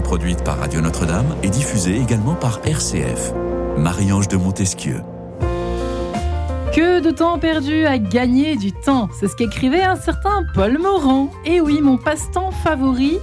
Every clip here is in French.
produite par Radio Notre-Dame et diffusée également par RCF. Marie-Ange de Montesquieu. Que de temps perdu à gagner du temps, c'est ce qu'écrivait un certain Paul Morand. Et oui, mon passe-temps favori,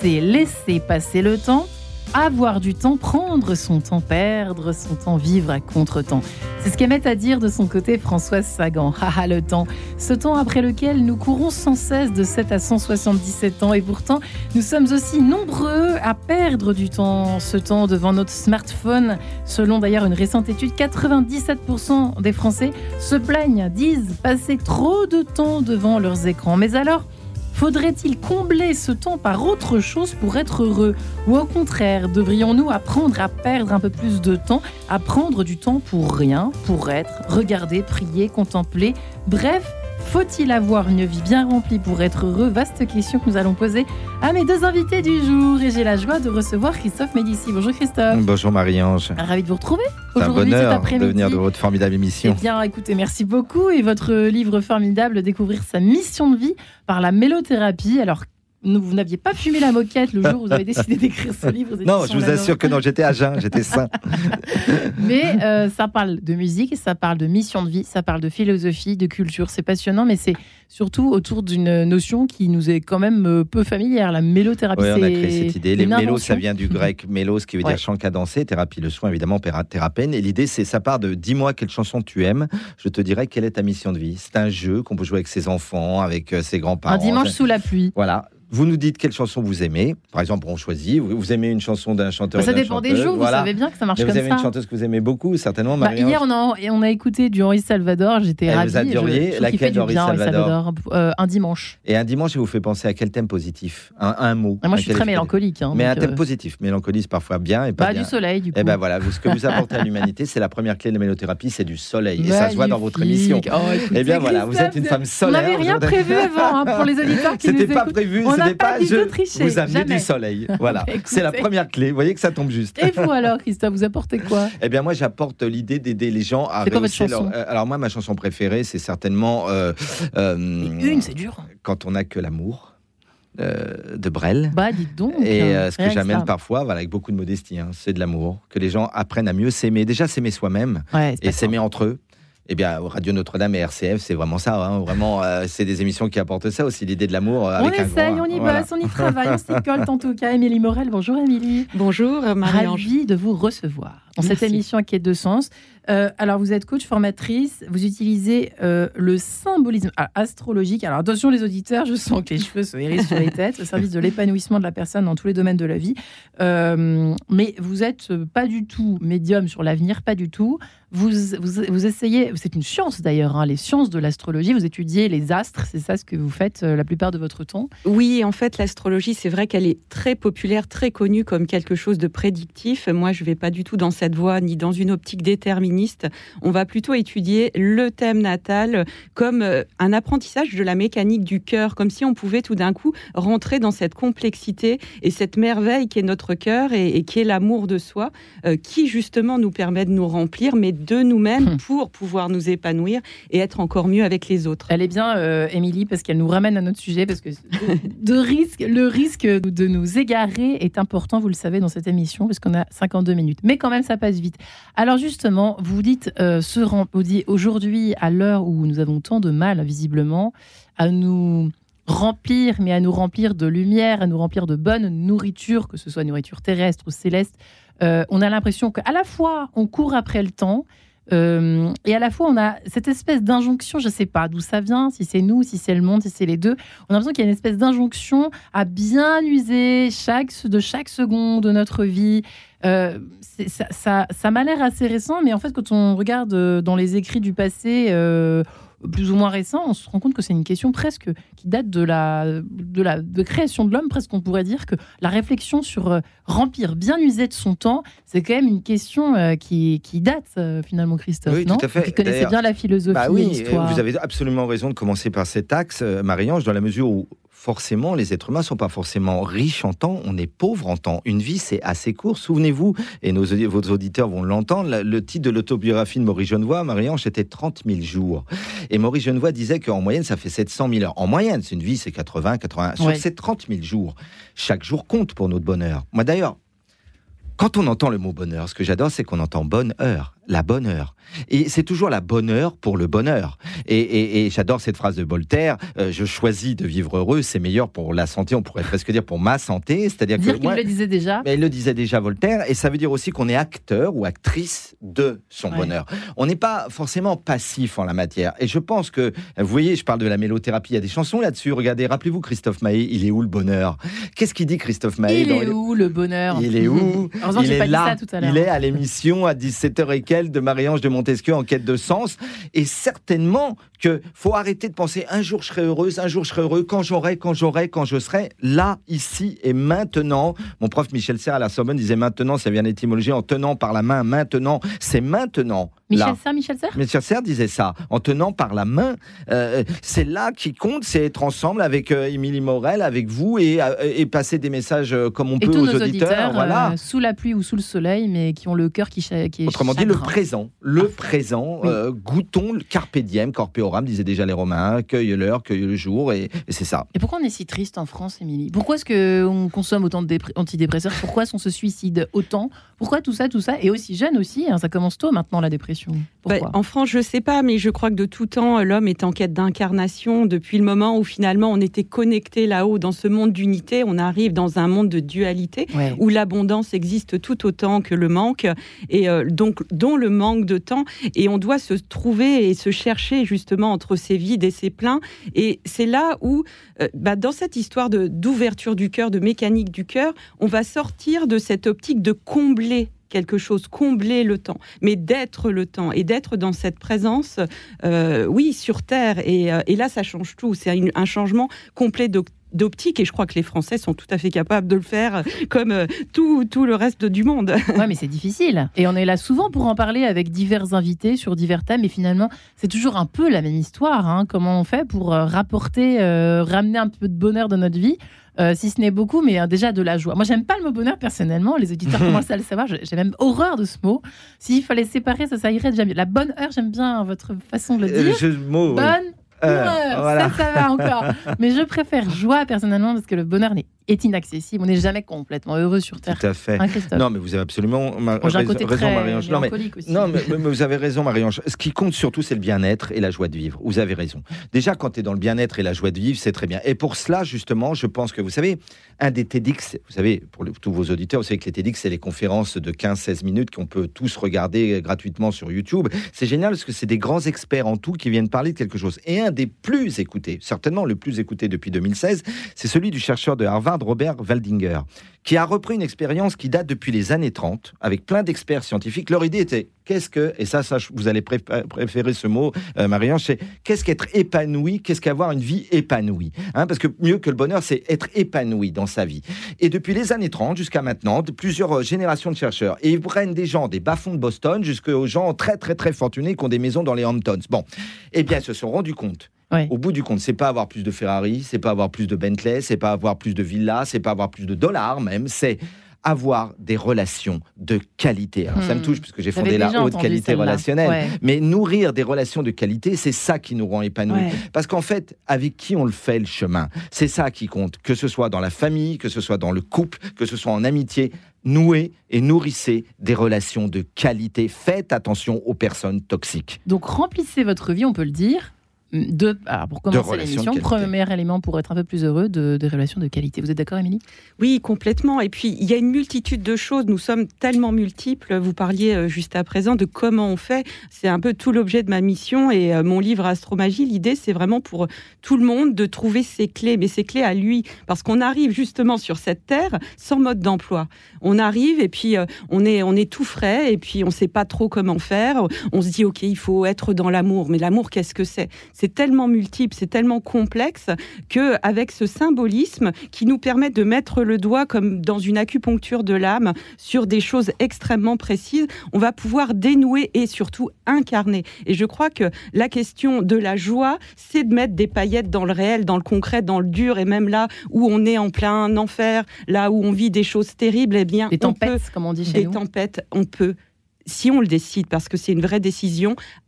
c'est laisser passer le temps avoir du temps, prendre son temps, perdre son temps, vivre à contre-temps. C'est ce qu'aimait à dire de son côté Françoise Sagan. Haha, le temps. Ce temps après lequel nous courons sans cesse de 7 à 177 ans et pourtant nous sommes aussi nombreux à perdre du temps. Ce temps devant notre smartphone. Selon d'ailleurs une récente étude, 97% des Français se plaignent, disent passer trop de temps devant leurs écrans. Mais alors, Faudrait-il combler ce temps par autre chose pour être heureux? Ou au contraire, devrions-nous apprendre à perdre un peu plus de temps, à prendre du temps pour rien, pour être, regarder, prier, contempler? Bref, faut-il avoir une vie bien remplie pour être heureux Vaste question que nous allons poser à mes deux invités du jour. Et j'ai la joie de recevoir Christophe Médici. Bonjour Christophe. Bonjour Marie-Ange. Ravi de vous retrouver aujourd'hui cet après-midi. de venir de votre formidable émission. Eh bien, écoutez, merci beaucoup. Et votre livre formidable, Découvrir sa mission de vie par la mélothérapie. Alors, vous n'aviez pas fumé la moquette le jour où vous avez décidé d'écrire ce livre. Non, je vous assure que non, j'étais à jeun, j'étais sain. mais euh, ça parle de musique, ça parle de mission de vie, ça parle de philosophie, de culture. C'est passionnant, mais c'est surtout autour d'une notion qui nous est quand même euh, peu familière, la mélothérapie. Oui, on a créé cette idée. Les mélos, ça vient du grec mélos, qui veut dire chant cadencé, thérapie, le soin, évidemment, thérapène. Et l'idée, c'est ça part de dis-moi quelle chanson tu aimes, je te dirai quelle est ta mission de vie. C'est un jeu qu'on peut jouer avec ses enfants, avec euh, ses grands-parents. Un dimanche sous la pluie. Voilà. Vous nous dites quelle chanson vous aimez. Par exemple, on choisit. Vous, aimez une chanson d'un chanteur. Bah, ça dépend des jours. Vous savez bien que ça marche comme ça. Vous avez une chanteuse que vous aimez beaucoup, certainement. Bah, hier, on a, on a écouté du Henri Salvador. J'étais ravie. Vous adoriez laquelle d'Henri Salvador, euh, Un dimanche. Et un dimanche, il vous fait penser à quel thème positif? Un, un, mot. Ah, moi, je suis très mélancolique. Hein, mais un thème euh, positif. Mélancolie, c'est parfois bien et pas bah, bien. du soleil, du eh coup. Et ben voilà, ce que vous apportez à l'humanité, c'est la première clé de la mélothérapie, c'est du soleil. Et ça se voit dans votre émission. Oh, eh bien voilà, vous êtes une femme solaire. On n'avait rien prévu avant hein, pour les auditeurs qui C'était pas prévu, pas vous amenez du soleil. Voilà. c'est la première clé. Vous voyez que ça tombe juste. Et vous alors, Christophe, vous apportez quoi? Eh bien, moi, j'apporte l'idée d'aider les gens à réussir leur... Euh, alors, moi, ma chanson préférée, c'est certainement. Euh, euh, une, c'est dur. Quand on n'a que l'amour. de Brel. Bah, dites donc. Et ce que j'amène parfois, voilà, avec beaucoup de modestie, hein, c'est de l'amour. Que les gens apprennent à mieux s'aimer. Déjà, s'aimer soi-même et s'aimer entre eux. Eh bien, Radio Notre-Dame et RCF, c'est vraiment ça. Hein. Vraiment, euh, c'est des émissions qui apportent ça aussi, l'idée de l'amour. Euh, on essaye, on y bosse, on y travaille, on s'y colle en tout cas. Émilie Morel, bonjour Émilie. Bonjour Marie. Ravie de vous recevoir dans cette émission qui est de sens. Euh, alors, vous êtes coach, formatrice, vous utilisez euh, le symbolisme ah, astrologique. Alors, attention les auditeurs, je sens que les cheveux se hérissent sur les têtes, au service de l'épanouissement de la personne dans tous les domaines de la vie. Euh, mais vous n'êtes pas du tout médium sur l'avenir, pas du tout. Vous, vous, essayez, c'est une science d'ailleurs, hein, les sciences de l'astrologie, vous étudiez les astres, c'est ça ce que vous faites la plupart de votre temps? Oui, en fait, l'astrologie, c'est vrai qu'elle est très populaire, très connue comme quelque chose de prédictif. Moi, je ne vais pas du tout dans cette voie, ni dans une optique déterministe. On va plutôt étudier le thème natal comme euh, un apprentissage de la mécanique du cœur, comme si on pouvait tout d'un coup rentrer dans cette complexité et cette merveille qui est notre cœur et, qui est l'amour de soi, euh, qui justement nous permet de nous remplir, mais de nous-mêmes hum. pour pouvoir nous épanouir et être encore mieux avec les autres. Elle est bien, euh, Émilie, parce qu'elle nous ramène à notre sujet, parce que de risque, le risque de nous égarer est important, vous le savez, dans cette émission, parce qu'on a 52 minutes. Mais quand même, ça passe vite. Alors justement, vous dites euh, aujourd'hui, à l'heure où nous avons tant de mal, visiblement, à nous remplir, mais à nous remplir de lumière, à nous remplir de bonne nourriture, que ce soit nourriture terrestre ou céleste, euh, on a l'impression qu'à la fois on court après le temps, euh, et à la fois, on a cette espèce d'injonction, je ne sais pas d'où ça vient, si c'est nous, si c'est le monde, si c'est les deux. On a l'impression qu'il y a une espèce d'injonction à bien user chaque, de chaque seconde de notre vie. Euh, ça, ça m'a l'air assez récent, mais en fait, quand on regarde euh, dans les écrits du passé, plus ou moins récent, on se rend compte que c'est une question presque qui date de la, de la de création de l'homme. Presque, on pourrait dire que la réflexion sur euh, remplir, bien user de son temps, c'est quand même une question euh, qui, qui date euh, finalement, Christophe. Oui, non tout à fait. Qui connaissait bien la philosophie bah oui, l'histoire. Vous avez absolument raison de commencer par cet axe, Marie-Ange, dans la mesure où forcément, les êtres humains sont pas forcément riches en temps, on est pauvre en temps. Une vie, c'est assez court. Souvenez-vous, et nos, vos auditeurs vont l'entendre, le titre de l'autobiographie de Maurice Genevoix, Marie-Ange, c'était 30 000 jours. Et Maurice Genevoix disait qu'en moyenne, ça fait 700 000 heures. En moyenne, c'est une vie, c'est 80, 80. Sur ces 30 000 jours, chaque jour compte pour notre bonheur. Moi d'ailleurs, quand on entend le mot bonheur, ce que j'adore, c'est qu'on entend bonne heure la bonne heure. Et c'est toujours la bonne heure pour le bonheur. Et, j'adore cette phrase de Voltaire euh, je choisis de vivre heureux, c'est meilleur pour la santé, on pourrait presque dire pour ma santé. C'est-à-dire que. Dire le disait déjà. Mais il le disait déjà Voltaire, et ça veut dire aussi qu'on est acteur ou actrice de son bonheur. On n'est pas forcément passif en la matière. Et je pense que, vous voyez, je parle de la mélothérapie, il y a des chansons là-dessus. Regardez, rappelez-vous Christophe Maé, il est où le bonheur? Qu'est-ce qu'il dit Christophe Maé Il est où le bonheur? Il est où? Il est là. Il est à l'émission à 17h de Marie-Ange de Montesquieu en quête de sens. Et certainement que faut arrêter de penser un jour je serai heureuse, un jour je serai heureux, quand j'aurai, quand j'aurai, quand je serai là, ici et maintenant. Mon prof Michel Serre à la Sorbonne disait maintenant, ça vient d'étymologie, en tenant par la main, maintenant, c'est maintenant. Michel Serre, Michel Serre Michel Serre disait ça, en tenant par la main. Euh, c'est là qui compte, c'est être ensemble avec euh, Émilie Morel, avec vous et, euh, et, passer des messages comme on peut aux auditeurs. voilà. sous la pluie ou sous le soleil, mais qui ont le cœur qui, qui est Autrement dit, le présent. Le présent. goûtons le carpe diem, disait déjà les Romains, cueille l'heure, cueille le jour, et, c'est ça. Et pourquoi on est si triste en France, Émilie? Pourquoi est-ce qu'on consomme autant d'antidépresseurs Pourquoi est-ce qu'on se suicide autant? Pourquoi tout ça, tout ça? Et aussi jeune aussi, hein, ça commence tôt maintenant la dépression. Bah, en France, je sais pas, mais je crois que de tout temps, l'homme est en quête d'incarnation. Depuis le moment où finalement on était connecté là-haut dans ce monde d'unité, on arrive dans un monde de dualité où l'abondance existe tout autant que le manque, et euh, donc dont le manque de temps. Et on doit se trouver et se chercher justement entre ses vides et ses pleins. Et c'est là où, euh, bah, dans cette histoire d'ouverture du cœur, de mécanique du cœur, on va sortir de cette optique de combler quelque chose, combler le temps, mais d'être le temps et d'être dans cette présence, euh, oui, sur Terre. Euh, et, là, ça change tout. C'est un changement complet de d'optique et je crois que les Français sont tout à fait capables de le faire comme euh, tout, tout le reste du monde. Ouais, mais c'est difficile. Et on est là souvent pour en parler avec divers invités sur divers thèmes et finalement, c'est toujours un peu la même histoire. Hein. Comment on fait pour euh, rapporter, euh, ramener un peu de bonheur dans notre vie si ce n'est beaucoup, mais déjà de la joie. Moi, j'aime pas le mot bonheur personnellement. Les auditeurs commencent à le savoir. J'ai même horreur de ce mot. S'il fallait séparer, ça, ça irait déjà mieux. La bonne heure, j'aime bien votre façon de le dire. bonne euh, ça, ça va encore. Mais je préfère joie personnellement parce que le bonheur est inaccessible. On n'est jamais complètement heureux sur Terre. Tout à fait. Hein, non, mais vous avez absolument raison, Marie-Ange. Non, mais, non mais, vous avez raison, Marie-Ange. Ce qui compte surtout, c'est le bien-être et la joie de vivre. Vous avez raison. Déjà, quand tu es dans le bien-être et la joie de vivre, c'est très bien. Et pour cela, justement, je pense que vous savez, un des TEDx, vous savez, pour tous vos auditeurs, vous savez que les TEDx, c'est les conférences de 15-16 minutes qu'on peut tous regarder gratuitement sur YouTube. C'est génial parce que c'est des grands experts en tout qui viennent parler de quelque chose. Et un des plus écoutés, certainement le plus écouté depuis 2016, c'est celui du chercheur de Harvard, Robert Waldinger, qui a repris une expérience qui date depuis les années 30, avec plein d'experts scientifiques. Leur idée était qu'est-ce que, et ça, vous allez préférer ce mot, euh, Marianne, c'est qu'est-ce qu'être épanoui, qu'est-ce qu'avoir une vie épanouie? Hein, Parce que mieux que le bonheur, c'est être épanoui dans sa vie. Et depuis les années 30 jusqu'à maintenant, de plusieurs euh, générations de chercheurs, et ils prennent des gens des bas-fonds de Boston jusqu'aux gens très, très, très fortunés qui ont des maisons dans les Hamptons. Bon, eh bien, ils se sont rendus compte au bout du compte, c'est pas avoir plus de Ferrari, c'est pas avoir plus de Bentley, c'est pas avoir plus de villas, c'est pas avoir plus de dollars même, c'est avoir des relations de qualité. Alors, ça me hmm. touche puisque j'ai fondé la haute qualité relationnelle. Mais nourrir des relations de qualité, c'est ça qui nous rend épanouis. Parce qu'en fait, avec qui on le fait le chemin, c'est ça qui compte. Que ce soit dans la famille, que ce soit dans le couple, que ce soit en amitié, nouez et nourrissez des relations de qualité. Faites attention aux personnes toxiques. Donc remplissez votre vie, on peut le dire, de, pour commencer l'émission, premier élément pour être un peu plus heureux, de, relations de qualité. Vous êtes d'accord, Émilie? Oui, complètement. Et puis, il y a une multitude de choses. Nous sommes tellement multiples. Vous parliez euh, juste à présent de comment on fait. C'est un peu tout l'objet de ma mission et euh, mon livre Astromagie. L'idée, c'est vraiment pour tout le monde de trouver ses clés, mais ses clés à lui. Parce qu'on arrive justement sur cette terre sans mode d'emploi. On arrive et puis euh, on, est, on est tout frais et puis on ne sait pas trop comment faire. On se dit, OK, il faut être dans l'amour. Mais l'amour, qu'est-ce que c'est? C'est tellement multiple, c'est tellement complexe que avec ce symbolisme qui nous permet de mettre le doigt comme dans une acupuncture de l'âme sur des choses extrêmement précises, on va pouvoir dénouer et surtout incarner. Et je crois que la question de la joie, c'est de mettre des paillettes dans le réel, dans le concret, dans le dur, et même là où on est en plein enfer, là où on vit des choses terribles, eh bien, des tempêtes, comme on dit chez des tempêtes, on peut, si on le décide, parce que c'est une vraie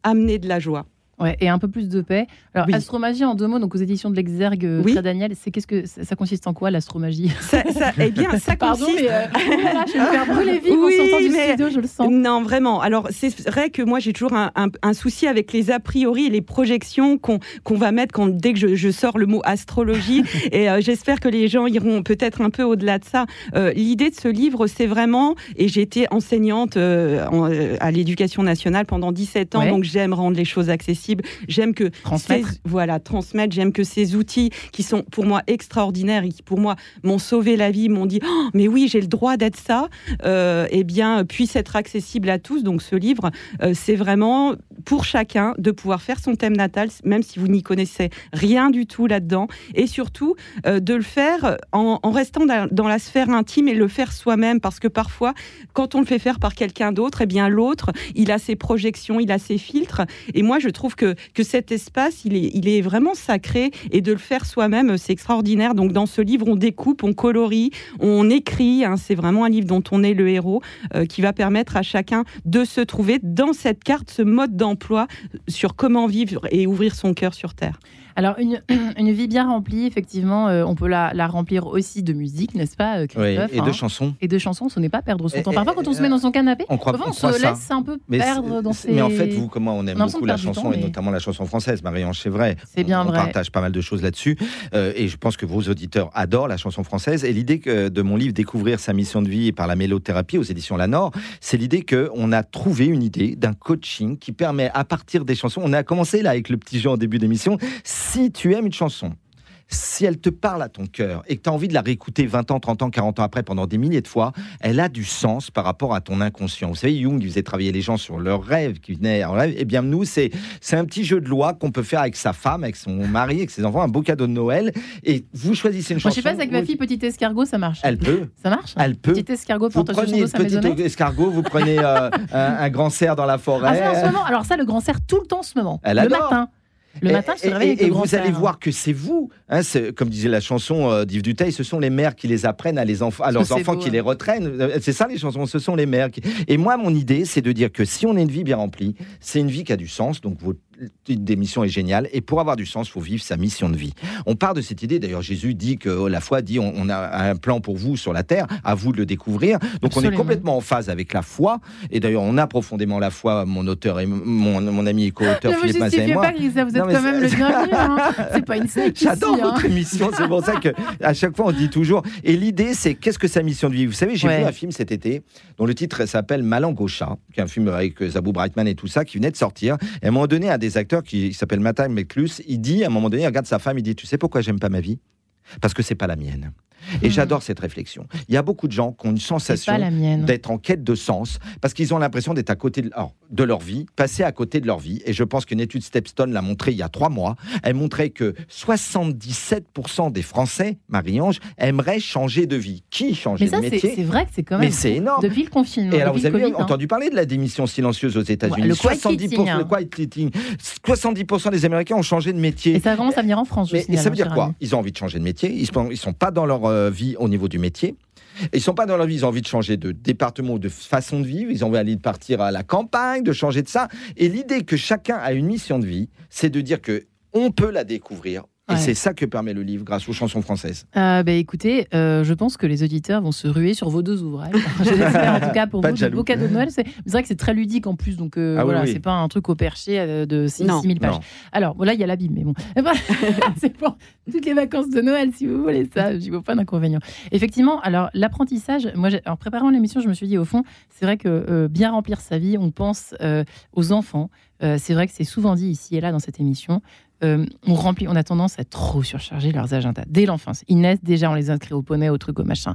amener de la joie. Ouais, et un peu plus de paix. Alors, astromagie en deux mots, donc aux éditions de l'Exergue, euh, oui. Daniel, c'est qu'est-ce que ça, consiste en quoi l'astromagie? Ça, Eh bien, ça Pardon, consiste. mais euh, oh je vais me faire brûler oui, en du studio, je le sens. Non, vraiment. Alors, c'est vrai que moi, j'ai toujours un, un, souci avec les a priori et les projections qu'on qu'on va mettre quand, dès que je, je, sors le mot astrologie. et euh, j'espère que les gens iront peut-être un peu au-delà de ça. L'idée de ce livre, c'est vraiment, et j'ai été enseignante à l'éducation nationale pendant 17 ans, donc j'aime rendre les choses accessibles J'aime que transmettre, voilà, transmettre. J'aime que ces outils qui sont pour moi extraordinaires et qui pour moi m'ont sauvé la vie, m'ont dit oh, mais oui j'ai le droit d'être ça, euh, eh bien puissent être accessibles à tous. Donc ce livre, euh, c'est vraiment pour chacun de pouvoir faire son thème natal, même si vous n'y connaissez rien du tout là-dedans, et surtout euh, de le faire en, restant dans, la sphère intime et le faire soi-même, parce que parfois, quand on le fait faire par quelqu'un d'autre, eh bien l'autre, il a ses projections, il a ses filtres, et moi je trouve que, cet espace, il est, vraiment sacré, et de le faire soi-même, c'est extraordinaire. Donc dans ce livre, on découpe, on colorie, on écrit, hein, c'est vraiment un livre dont on est le héros, euh, qui va permettre à chacun de se trouver dans cette carte, ce mode d'emploi emploi sur comment vivre et ouvrir son cœur sur Terre. Alors, une, une, vie bien remplie, effectivement, euh, on peut la, la, remplir aussi de musique, n'est-ce pas, euh, Christophe oui, Et de hein chansons. Et de chansons, ce n'est pas perdre son temps. Parfois, quand on se met dans son canapé, on, croit, on, se laisse un peu perdre dans ses... Mais en fait, vous, comment on aime beaucoup la chanson, et notamment la chanson française, Marie-Ange, c'est vrai. C'est bien on, vrai. On partage pas mal de choses là-dessus. Euh, et je pense que vos auditeurs adorent la chanson française. Et l'idée de mon livre Découvrir sa mission de vie par la mélothérapie aux éditions Lanor, c'est l'idée qu'on a trouvé une idée d'un coaching qui permet, à partir des chansons, on a commencé là avec le petit jeu en début d'émission, si tu aimes une chanson, si elle te parle à ton cœur et que tu as envie de la réécouter 20 ans, 30 ans, 40 ans après pendant des milliers de fois, elle a du sens par rapport à ton inconscient. Vous savez, Jung faisait travailler les gens sur leurs rêves qui venaient en rêve. Eh bien, nous, c'est, c'est un petit jeu de loi qu'on peut faire avec sa femme, avec son mari, avec ses enfants, un beau cadeau de Noël. Et vous choisissez une chanson. je sais pas, avec ma fille, Petite Escargot, ça marche. Elle peut. Ça marche Elle peut. Petite Escargot, vous prenez Petit Escargot, vous prenez euh, un, grand cerf dans la forêt. Ah, Alors ça, le grand cerf, tout le temps en ce moment. Elle le matin. Le matin, et, et, et vous allez voir que c'est vous, hein, comme disait la chanson euh, d'Yves Duteil, ce sont les mères qui les apprennent à, les enfants, à leurs enfants qui les retraînent. Euh, c'est ça les chansons, ce sont les mères. Et moi, mon idée, c'est de dire que si on a une vie bien remplie, c'est une vie qui a du sens. Donc votre démission est géniale. Et pour avoir du sens, faut vivre sa mission de vie. On part de cette idée. D'ailleurs, Jésus dit que la foi dit on, a un plan pour vous sur la terre, à vous de le découvrir. Donc on est complètement en phase avec la foi. Et d'ailleurs, on a profondément la foi. Mon auteur et mon, mon ami et co-auteur Philippe Mazet et moi. Pas, vous êtes quand même le bienvenu. Hein. C'est pas une. J'adore hein. votre émission. C'est pour ça que à chaque fois on dit toujours. Et l'idée, c'est qu'est-ce que sa mission de vie? Vous savez, j'ai vu un film cet été dont le titre s'appelle Malangocha, qui est un film avec Zabou Brightman et tout ça, qui venait de sortir. Et à un moment donné, un des acteurs qui s'appelle Matin McClus, il dit à un moment donné, il regarde sa femme, il dit, tu sais pourquoi j'aime pas ma vie? Parce que c'est pas la mienne. Et hmm. j'adore cette réflexion. Il y a beaucoup de gens qui ont une sensation d'être en quête de sens parce qu'ils ont l'impression d'être à côté de, leur vie, passer à côté de leur vie. Et je pense qu'une étude Stepstone l'a montré il y a trois mois. Elle montrait que 77% des Français, Marie-Ange, aimeraient changer de vie. Qui changer de métier? C'est vrai que c'est quand même. Mais c'est énorme. Depuis le confinement. Et alors, vous avez hein. entendu parler de la démission silencieuse aux États-Unis. le 70%, 70% des Américains ont changé de métier. Et ça commence à venir en France. Mais, et ça veut dire quoi? Ils ont envie de changer de métier? Ils ne sont pas dans leur euh, vie au niveau du métier. Ils sont pas dans leur vie, ils ont envie de changer de département ou de façon de vivre, ils ont envie de partir à la campagne, de changer de ça. Et l'idée que chacun a une mission de vie, c'est de dire que on peut la découvrir, et c'est ça que permet le livre grâce aux chansons françaises. Euh, bah, écoutez, euh, je pense que les auditeurs vont se ruer sur vos deux ouvrages. J'espère en tout cas pour vous, de beaux cadeaux de Noël. C'est vrai que c'est très ludique en plus, donc euh, ah voilà, c'est pas un truc au perché euh, de 6000 pages. Alors voilà, il y a la Bible, mais bon, c'est pour toutes les vacances de Noël si vous voulez ça. J'y vois pas d'inconvénient. Effectivement, alors l'apprentissage, moi, en préparant l'émission, je me suis dit au fond, c'est vrai que bien remplir sa vie, on pense aux enfants. c'est vrai que c'est souvent dit ici et là dans cette émission. Euh, on remplit, on a tendance à trop surcharger leurs agendas dès l'enfance. Ils naissent déjà, on les inscrit au poney, au truc, au machin.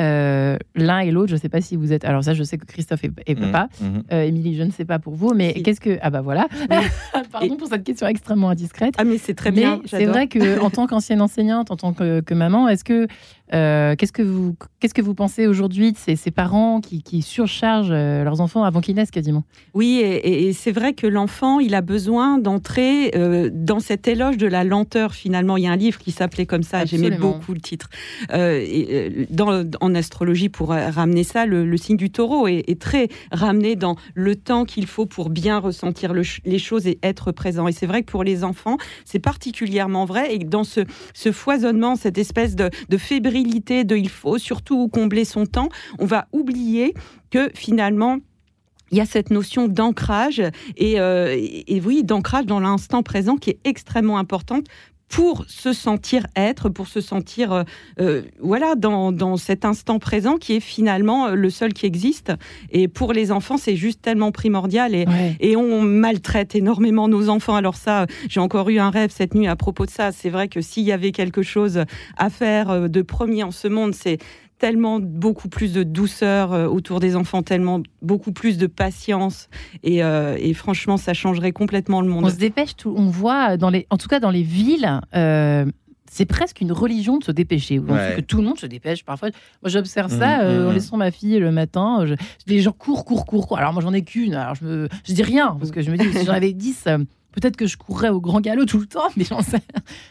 euh, l'un et l'autre, je ne sais pas si vous êtes. Alors ça, je sais que Christophe est, mmh, papa. Mmh. Euh, Émilie, je ne sais pas pour vous, mais qu'est-ce que Ah bah voilà. Pardon pour cette question extrêmement indiscrète. Ah mais c'est très bien. C'est vrai que en tant qu'ancienne enseignante, en tant que, que maman, est-ce que euh, qu'est-ce que vous qu'est-ce que vous pensez aujourd'hui de ces, ces parents qui, qui, surchargent euh, leurs enfants avant qu'ils naissent quasiment? Oui, et, c'est vrai que l'enfant, il a besoin d'entrer euh, dans cet éloge de la lenteur. Finalement, il y a un livre qui s'appelait comme ça. J'aimais beaucoup le titre. Et, dans, en astrologie, pour ramener ça, le, signe du Taureau est, est, très ramené dans le temps qu'il faut pour bien ressentir les choses et être présent. Et c'est vrai que pour les enfants, c'est particulièrement vrai. Et dans ce, ce foisonnement, cette espèce de, de fébrilité de il faut surtout combler son temps, on va oublier que finalement, il y a cette notion d'ancrage et, euh, et, oui, d'ancrage dans l'instant présent qui est extrêmement importante pour se sentir être, pour se sentir euh, euh, voilà dans, dans, cet instant présent qui est finalement le seul qui existe. Et pour les enfants, c'est juste tellement primordial et, et on maltraite énormément nos enfants. Alors ça, j'ai encore eu un rêve cette nuit à propos de ça. C'est vrai que s'il y avait quelque chose à faire de premier en ce monde, c'est tellement beaucoup plus de douceur euh, autour des enfants, tellement beaucoup plus de patience. Euh, et, franchement, ça changerait complètement le monde. On se dépêche, tout, on voit, dans les, en tout cas dans les villes, euh, c'est presque une religion de se dépêcher. Que tout le monde se dépêche. Parfois, moi j'observe ça mmh, mmh, en mmh. laissant ma fille le matin. les gens courent, courent, courent, Alors moi j'en ai qu'une. Alors je, me, je dis rien parce que je me dis si j'en avais dix Peut-être que je courrais au grand galop tout le temps, mais j'en sais.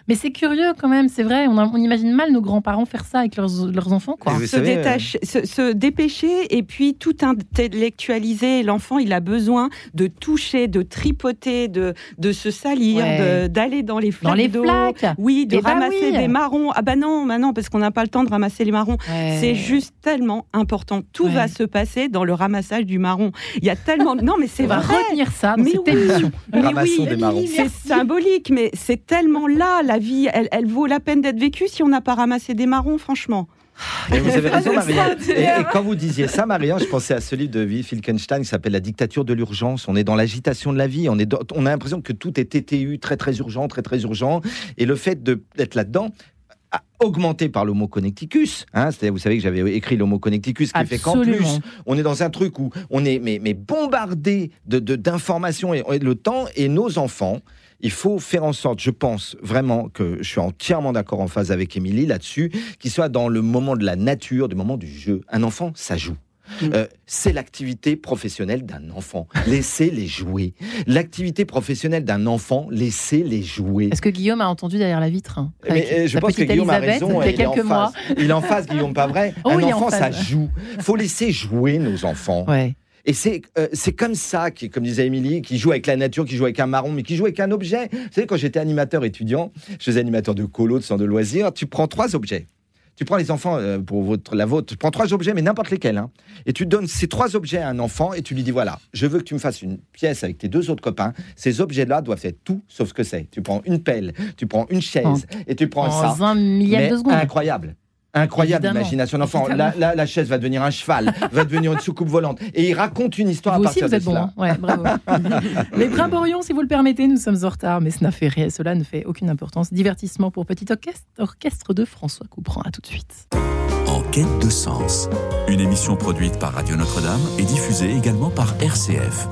Mais c'est curieux quand même, c'est vrai. On, imagine mal nos grands-parents faire ça avec leurs, enfants. Quoi. Se, détacher, se, dépêcher et puis tout intellectualiser. L'enfant, il a besoin de toucher, de tripoter, de, de se salir, d'aller dans les flaques. Dans les flaques Oui, de eh bah ramasser des marrons. Ah bah non, bah non parce qu'on n'a pas le temps de ramasser les marrons. C'est juste tellement important. Tout va se passer dans le ramassage du marron. Il y a tellement. Non, mais c'est vrai. On va retenir ça dans mais cette émission. Mais oui, c'est symbolique, mais c'est tellement là, la vie, elle, vaut la peine d'être vécue si on n'a pas ramassé des marrons, franchement. Et vous avez raison, Marianne. Et, quand vous disiez ça, Marianne, je pensais à ce livre de Wittgenstein qui s'appelle La dictature de l'urgence. On est dans l'agitation de la vie. On, est on a l'impression que tout est TTU, très très urgent, très très urgent. Et le fait d'être là-dedans, augmenté par l'homo connecticus. Hein, vous savez que j'avais écrit l'homo connecticus, qui fait qu'en plus, on est dans un truc où on est mais, mais bombardé d'informations de, et, et le temps, et nos enfants, il faut faire en sorte, je pense vraiment que je suis entièrement d'accord en phase avec Émilie là-dessus, qu'ils soient dans le moment de la nature, du moment du jeu. Un enfant, ça joue. Euh, c'est l'activité professionnelle d'un enfant. Laissez-les jouer. L'activité professionnelle d'un enfant, laissez-les jouer. Est-ce que Guillaume a entendu derrière la vitre hein, Mais, euh, Je pense que Guillaume a raison. Il, quelques mois. il est en face, Guillaume, pas vrai? Oh, Un enfant, ça joue. Il faut laisser jouer nos enfants. Et c'est euh, c'est comme ça, qui, comme disait Émilie, qui joue avec la nature, qui joue avec un marron, mais qui joue avec un objet. Vous savez, quand j'étais animateur étudiant, je faisais animateur de colo, de centre de loisirs, tu prends trois objets. Tu prends les enfants euh, pour votre, la vôtre, tu prends trois objets, mais n'importe lesquels, hein, et tu donnes ces trois objets à un enfant et tu lui dis voilà, je veux que tu me fasses une pièce avec tes deux autres copains. Ces objets-là doivent être tout sauf ce que c'est. Tu prends une pelle, tu prends une chaise et tu prends ça. Un milliard de secondes. Incroyable. Incroyable imagination d'enfant. La, la, chaise va devenir un cheval, va devenir une soucoupe volante. Et il raconte une histoire vous à partir aussi, vous êtes bon, hein. ouais, bravo. mais brimborions, si vous le permettez, nous sommes en retard, mais cela, fait rien, cela ne fait aucune importance. Divertissement pour petit orchestre, orchestre de François Couperin. À tout de suite. En quête de sens, une émission produite par Radio Notre-Dame et diffusée également par RCF.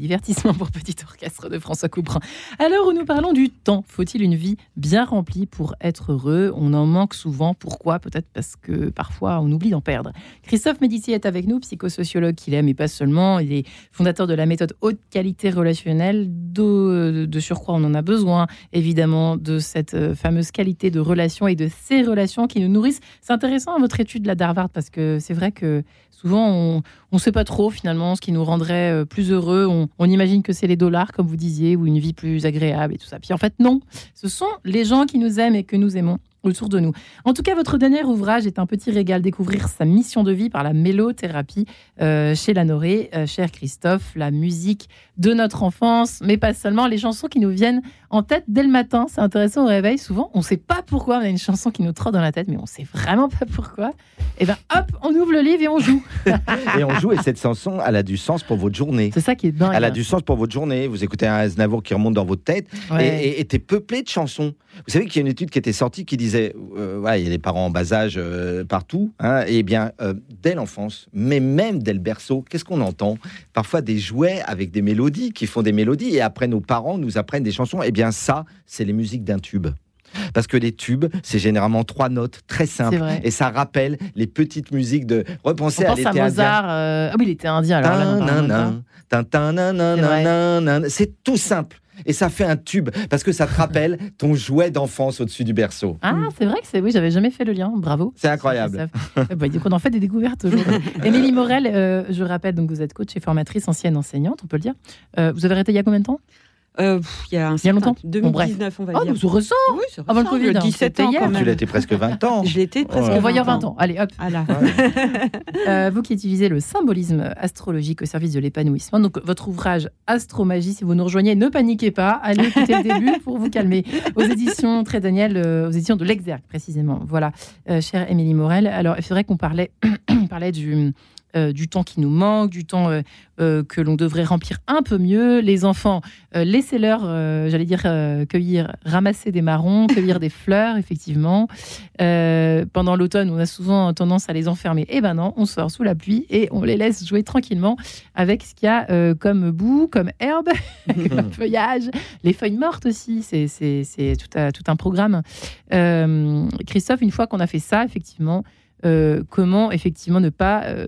Divertissement pour petit orchestre de François Couperin. À l'heure où nous parlons du temps, faut-il une vie bien remplie pour être heureux? On en manque souvent. Pourquoi? Peut-être parce que parfois on oublie d'en perdre. Christophe Médici est avec nous, psychosociologue qu'il aime et pas seulement. Il est fondateur de la méthode haute qualité relationnelle. De, de surcroît, on en a besoin évidemment de cette euh, fameuse qualité de relation et de ces relations qui nous nourrissent. C'est intéressant votre étude de la Darvard parce que c'est vrai que souvent on ne sait pas trop finalement ce qui nous rendrait euh, plus heureux. On, imagine que c'est les dollars, comme vous disiez, ou une vie plus agréable et tout ça. Puis en fait, non. Ce sont les gens qui nous aiment et que nous aimons autour de nous. En tout cas, votre dernier ouvrage est un petit régal. Découvrir sa mission de vie par la mélothérapie euh, chez Lanoré. Euh, cher Christophe, la musique de notre enfance, mais pas seulement, les chansons qui nous viennent en tête dès le matin. C'est intéressant au réveil. Souvent, on ne sait pas pourquoi on a une chanson qui nous trotte dans la tête, mais on ne sait vraiment pas pourquoi. Et eh bien, hop, on ouvre le livre et on joue. et on joue, et cette chanson, elle a du sens pour votre journée. C'est ça qui est dingue. Elle a du sens pour votre journée. Vous écoutez un Aznavour qui remonte dans votre tête et t'es peuplé de chansons. Vous savez qu'il y a une étude qui était sortie qui disait, euh, il y a des parents en bas âge euh, partout, hein, et bien euh, dès l'enfance, mais même dès le berceau, qu'est-ce qu'on entend? Parfois des jouets avec des mélodies qui font des mélodies, et après nos parents nous apprennent des chansons. Et eh bien ça, c'est les musiques d'un tube. Parce que les tubes, c'est généralement trois notes très simples. Et ça rappelle les petites musiques de. Repensez à l'été Mozart. Ah oui, il était indien. C'est tout simple et ça fait un tube parce que ça te rappelle ton jouet d'enfance au-dessus du berceau. Ah, c'est vrai que c'est oui, j'avais jamais fait le lien. Bravo. C'est incroyable. bah, on en fait des découvertes aujourd'hui. Émilie Morel, euh, je rappelle donc vous êtes coach et formatrice, ancienne enseignante, on peut le dire. Euh, vous avez arrêté il y a combien de temps? Euh, il y a un il y a longtemps 2019, on va oh, dire. Oh, ressort Oui, c'est Avant le Covid. 17 ans, Tu l'as été presque 20 ans. Je l'étais presque On va 20 ans. Allez, hop. euh, vous qui utilisez le symbolisme astrologique au service de l'épanouissement, donc votre ouvrage Astromagie, si vous nous rejoignez, ne paniquez pas. Allez écouter le début pour vous calmer. Aux éditions Très Daniel, euh, aux éditions de l'Exergue, précisément. Voilà, euh, chère Émilie Morel. Alors, il faudrait qu'on parlait, parlait du euh, du temps qui nous manque, du temps euh, euh, que l'on devrait remplir un peu mieux. Les enfants, laissez-leur, j'allais dire, cueillir, ramasser des marrons, cueillir des fleurs, effectivement. pendant l'automne, on a souvent tendance à les enfermer. Eh ben non, on sort sous la pluie et on les laisse jouer tranquillement avec ce qu'il y a comme boue, comme herbe, comme feuillage, les feuilles mortes aussi. C'est tout, tout, un programme. Christophe, une fois qu'on a fait ça, effectivement, comment effectivement ne pas euh,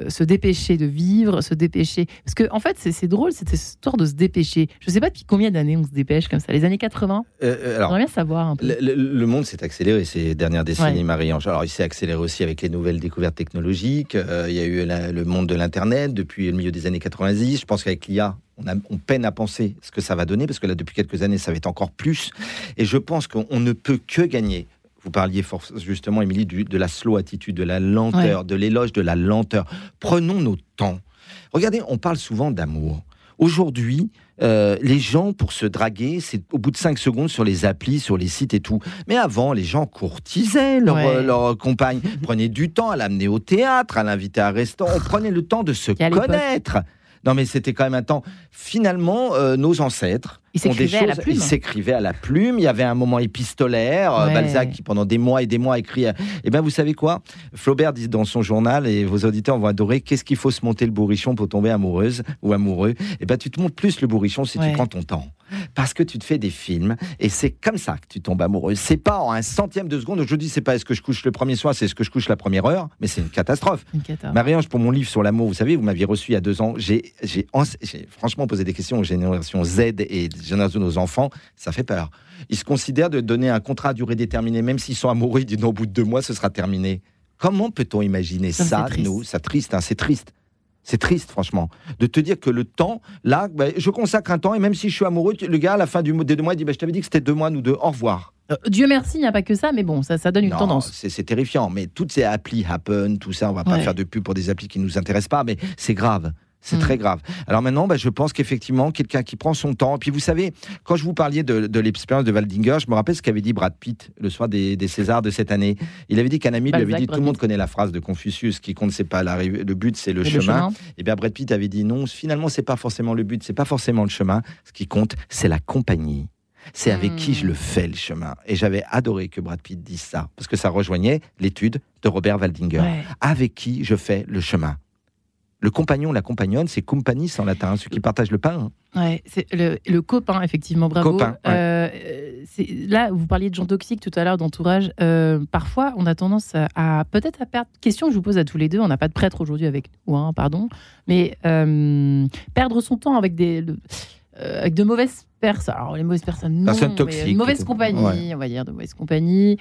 euh, se dépêcher de vivre, se dépêcher. Parce que, en fait, c'est drôle cette histoire de se dépêcher. Je ne sais pas depuis combien d'années on se dépêche comme ça. Les années 80 euh, alors, bien savoir un peu. Le, monde s'est accéléré ces dernières décennies, Marie-Ange. Alors, il s'est accéléré aussi avec les nouvelles découvertes technologiques. il y a eu le monde de l'Internet depuis le milieu des années 90. Je pense qu'avec l'IA, on, on, peine à penser ce que ça va donner, parce que là, depuis quelques années, ça va être encore plus. Et je pense qu'on ne peut que gagner vous parliez justement, Émilie, de la slow attitude, de la lenteur, de l'éloge de la lenteur. Prenons nos temps. Regardez, on parle souvent d'amour. Aujourd'hui, euh, les gens, pour se draguer, c'est au bout de 5 secondes sur les applis, sur les sites et tout. Mais avant, les gens courtisaient leur, euh, leur compagne, prenaient du temps à l'amener au théâtre, à l'inviter à un restaurant, on prenait le temps de se connaître. Non, mais c'était quand même un temps. Finalement, euh, nos ancêtres ils s'écrivaient à la plume. Ils à la plume. Il y avait un moment épistolaire. Euh, Balzac qui pendant des mois et des mois écrit. Eh bien, vous savez quoi? Flaubert dit dans son journal et vos auditeurs vont adorer. Qu'est-ce qu'il faut se monter le bourrichon pour tomber amoureuse ou amoureux? Eh bien, tu te montes plus le bourrichon si tu prends ton temps parce que tu te fais des films et c'est comme ça que tu tombes amoureux. C'est pas en un centième de seconde. Je dis c'est pas est-ce que je couche le premier soir, c'est est-ce que je couche la première heure, mais c'est une catastrophe. Marie-Ange, pour mon livre sur l'amour, vous savez, vous m'aviez reçu il y a deux ans. J'ai franchement posé des questions aux générations Z et générations de nos enfants. Ça fait peur. Ils se considèrent de donner un contrat à durée déterminée, même s'ils sont amoureux. Ils disent non, au bout de deux mois, ce sera terminé. Comment peut-on imaginer ça, nous? Ça triste, hein, c'est triste. C'est triste, franchement, de te dire que le temps, là, bah, je consacre un temps, et même si je suis amoureux, le gars, à la fin du, des deux mois, il dit bah, Je t'avais dit que c'était deux mois, nous deux, au revoir. Euh, Dieu merci, il n'y a pas que ça, mais bon, ça, ça donne une tendance. C'est terrifiant, mais toutes ces applis Happen, tout ça, on va pas faire de pub pour des applis qui ne nous intéressent pas, mais c'est grave. C'est très mm. grave. Alors maintenant, bah, je pense qu'effectivement, quelqu'un qui prend son temps. Et puis vous savez, quand je vous parliez de, l'expérience de Waldinger, je me rappelle ce qu'avait dit Brad Pitt le soir des, Césars de cette année. Il avait dit qu'un ami lui avait dit, tout le monde connaît la phrase de Confucius, qui compte, c'est pas le but, c'est le, chemin. Et bien Brad Pitt avait dit non, finalement, c'est pas forcément le but, c'est pas forcément le chemin. Ce qui compte, c'est la compagnie. C'est avec qui je le mm. fais le chemin. Et j'avais adoré que Brad Pitt dise ça, parce que ça rejoignait l'étude de Robert Waldinger. Avec qui je fais le chemin Le compagnon, la compagnonne, c'est compagnis en latin, hein, ceux qui partagent le pain. Hein. Ouais, c'est le, copain, effectivement, bravo. Copain, euh, là, vous parliez de gens toxiques tout à l'heure, d'entourage. Euh, parfois, on a tendance à, peut-être à perdre. Question que je vous pose à tous les deux. On n'a pas de prêtre aujourd'hui avec nous, hein, pardon. Mais euh, perdre son temps avec des. avec de mauvaises personnes. Alors, les mauvaises personnes, non. Personnes toxiques. Une mauvaise compagnie, on va dire, de mauvaise compagnie.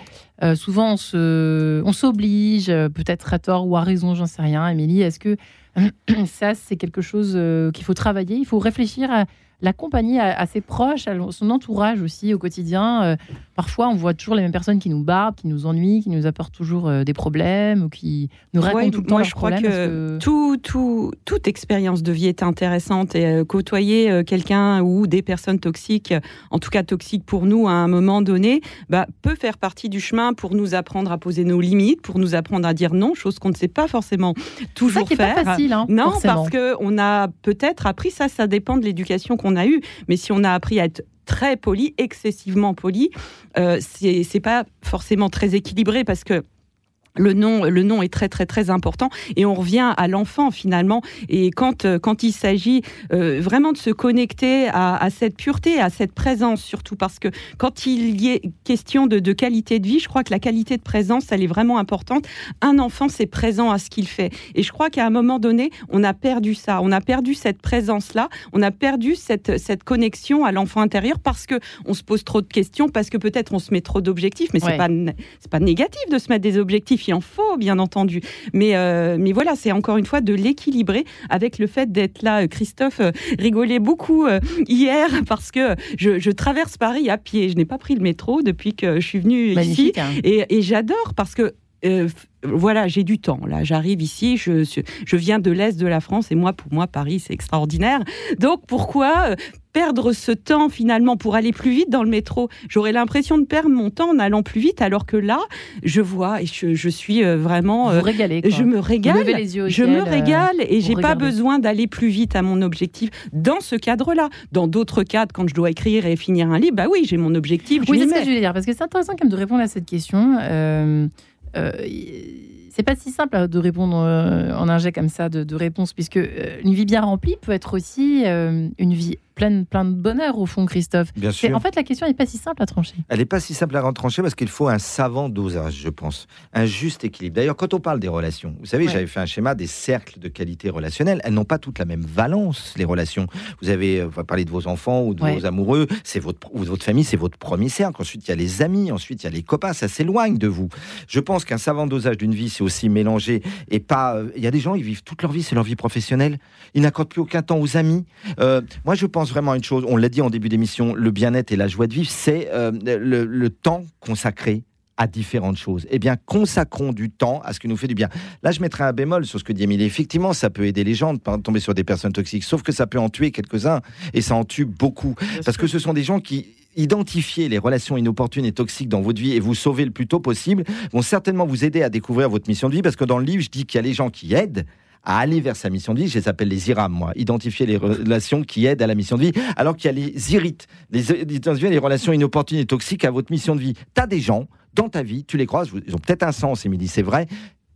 souvent, on s'oblige, peut-être à tort ou à raison, j'en sais rien. Émilie, est-ce que ça, c'est quelque chose euh, qu'il faut travailler. Il faut réfléchir à l'accompagner à, ses proches, à son entourage aussi au quotidien. Euh, parfois, on voit toujours les mêmes personnes qui nous barbent, qui nous ennuient, qui nous apportent toujours euh, des problèmes ou qui nous racontent tout le temps Moi, je crois que, Tout, tout, toute expérience de vie est intéressante et euh, côtoyer quelqu'un ou des personnes toxiques, en tout cas toxiques pour nous à un moment donné, bah, peut faire partie du chemin pour nous apprendre à poser nos limites, pour nous apprendre à dire non, chose qu'on ne sait pas forcément toujours faire. Pas facile, hein, non, parce que on a peut-être appris ça. Ça dépend de l'éducation qu'on a eu. Mais si on a appris à être très poli, excessivement poli, euh, c'est pas forcément très équilibré parce que le nom, le nom est très très très important. Et on revient à l'enfant finalement. Et quand euh, quand il s'agit euh, vraiment de se connecter à, cette pureté, à cette présence surtout parce que quand il y est question de, qualité de vie, je crois que la qualité de présence elle est vraiment importante. Un enfant c'est présent à ce qu'il fait. Et je crois qu'à un moment donné on a perdu ça, on a perdu cette présence là, on a perdu cette cette connexion à l'enfant intérieur parce que on se pose trop de questions, parce que peut-être on se met trop d'objectifs, mais c'est pas c'est pas négatif de se mettre des objectifs en faut, bien entendu. Mais, euh, mais voilà, c'est encore une fois de l'équilibrer avec le fait d'être là. Christophe euh, rigolait beaucoup euh, hier parce que je, traverse Paris à pied. Je n'ai pas pris le métro depuis que je suis venue ici. Hein. Et, j'adore parce que voilà, j'ai du temps. Là, j'arrive ici, je, je viens de l'Est de la France et moi, pour moi, Paris, c'est extraordinaire. Donc, pourquoi perdre ce temps finalement pour aller plus vite dans le métro? J'aurais l'impression de perdre mon temps en allant plus vite, alors que là, je vois et je, suis euh, vraiment. Vous euh, régalez, Je me régale. Les yeux je me euh, régale et j'ai pas besoin d'aller plus vite à mon objectif dans ce cadre-là. Dans d'autres cadres, quand je dois écrire et finir un livre, bah oui, j'ai mon objectif. Oui, c'est ce que je veux dire, parce que c'est intéressant quand même de répondre à cette question. Euh, c'est pas si simple de répondre en un jet comme ça de, de réponse, puisque une vie bien remplie peut être aussi une vie plein, plein de bonheur au fond, Christophe. Bien sûr. En fait, la question n'est pas si simple à trancher. Elle n'est pas si simple à retrancher parce qu'il faut un savant dosage, je pense, un juste équilibre. D'ailleurs, quand on parle des relations, vous savez, j'avais fait un schéma des cercles de qualité relationnelle. Elles n'ont pas toutes la même valence, les relations. Vous avez parlé de vos enfants ou de vos amoureux, c'est votre, ou votre famille, c'est votre premier cercle. Ensuite, il y a les amis, ensuite, il y a les copains, ça s'éloigne de vous. Je pense qu'un savant dosage d'une vie, c'est aussi mélanger et pas. Euh, il y a des gens, ils vivent toute leur vie, c'est leur vie professionnelle. Ils n'accordent plus aucun temps aux amis. Euh, moi, je pense vraiment à une chose. On l'a dit en début d'émission, le bien-être et la joie de vivre, c'est euh, le, temps consacré à différentes choses. Eh bien, consacrons du temps à ce qui nous fait du bien. Là, je mettrai un bémol sur ce que dit Émilie. Effectivement, ça peut aider les gens de pas tomber sur des personnes toxiques, sauf que ça peut en tuer quelques-uns, et ça en tue beaucoup. parce que ce sont des gens qui identifier les relations inopportunes et toxiques dans votre vie et vous sauver le plus tôt possible vont certainement vous aider à découvrir votre mission de vie parce que dans le livre, je dis qu'il y a les gens qui aident à aller vers sa mission de vie. Je les appelle les IRAM, moi. Identifier les relations qui aident à la mission de vie. Alors qu'il y a les irrites, les, relations inopportunes et toxiques à votre mission de vie. Tu as des gens dans ta vie, tu les croises, ils ont peut-être un sens, Émilie, c'est vrai,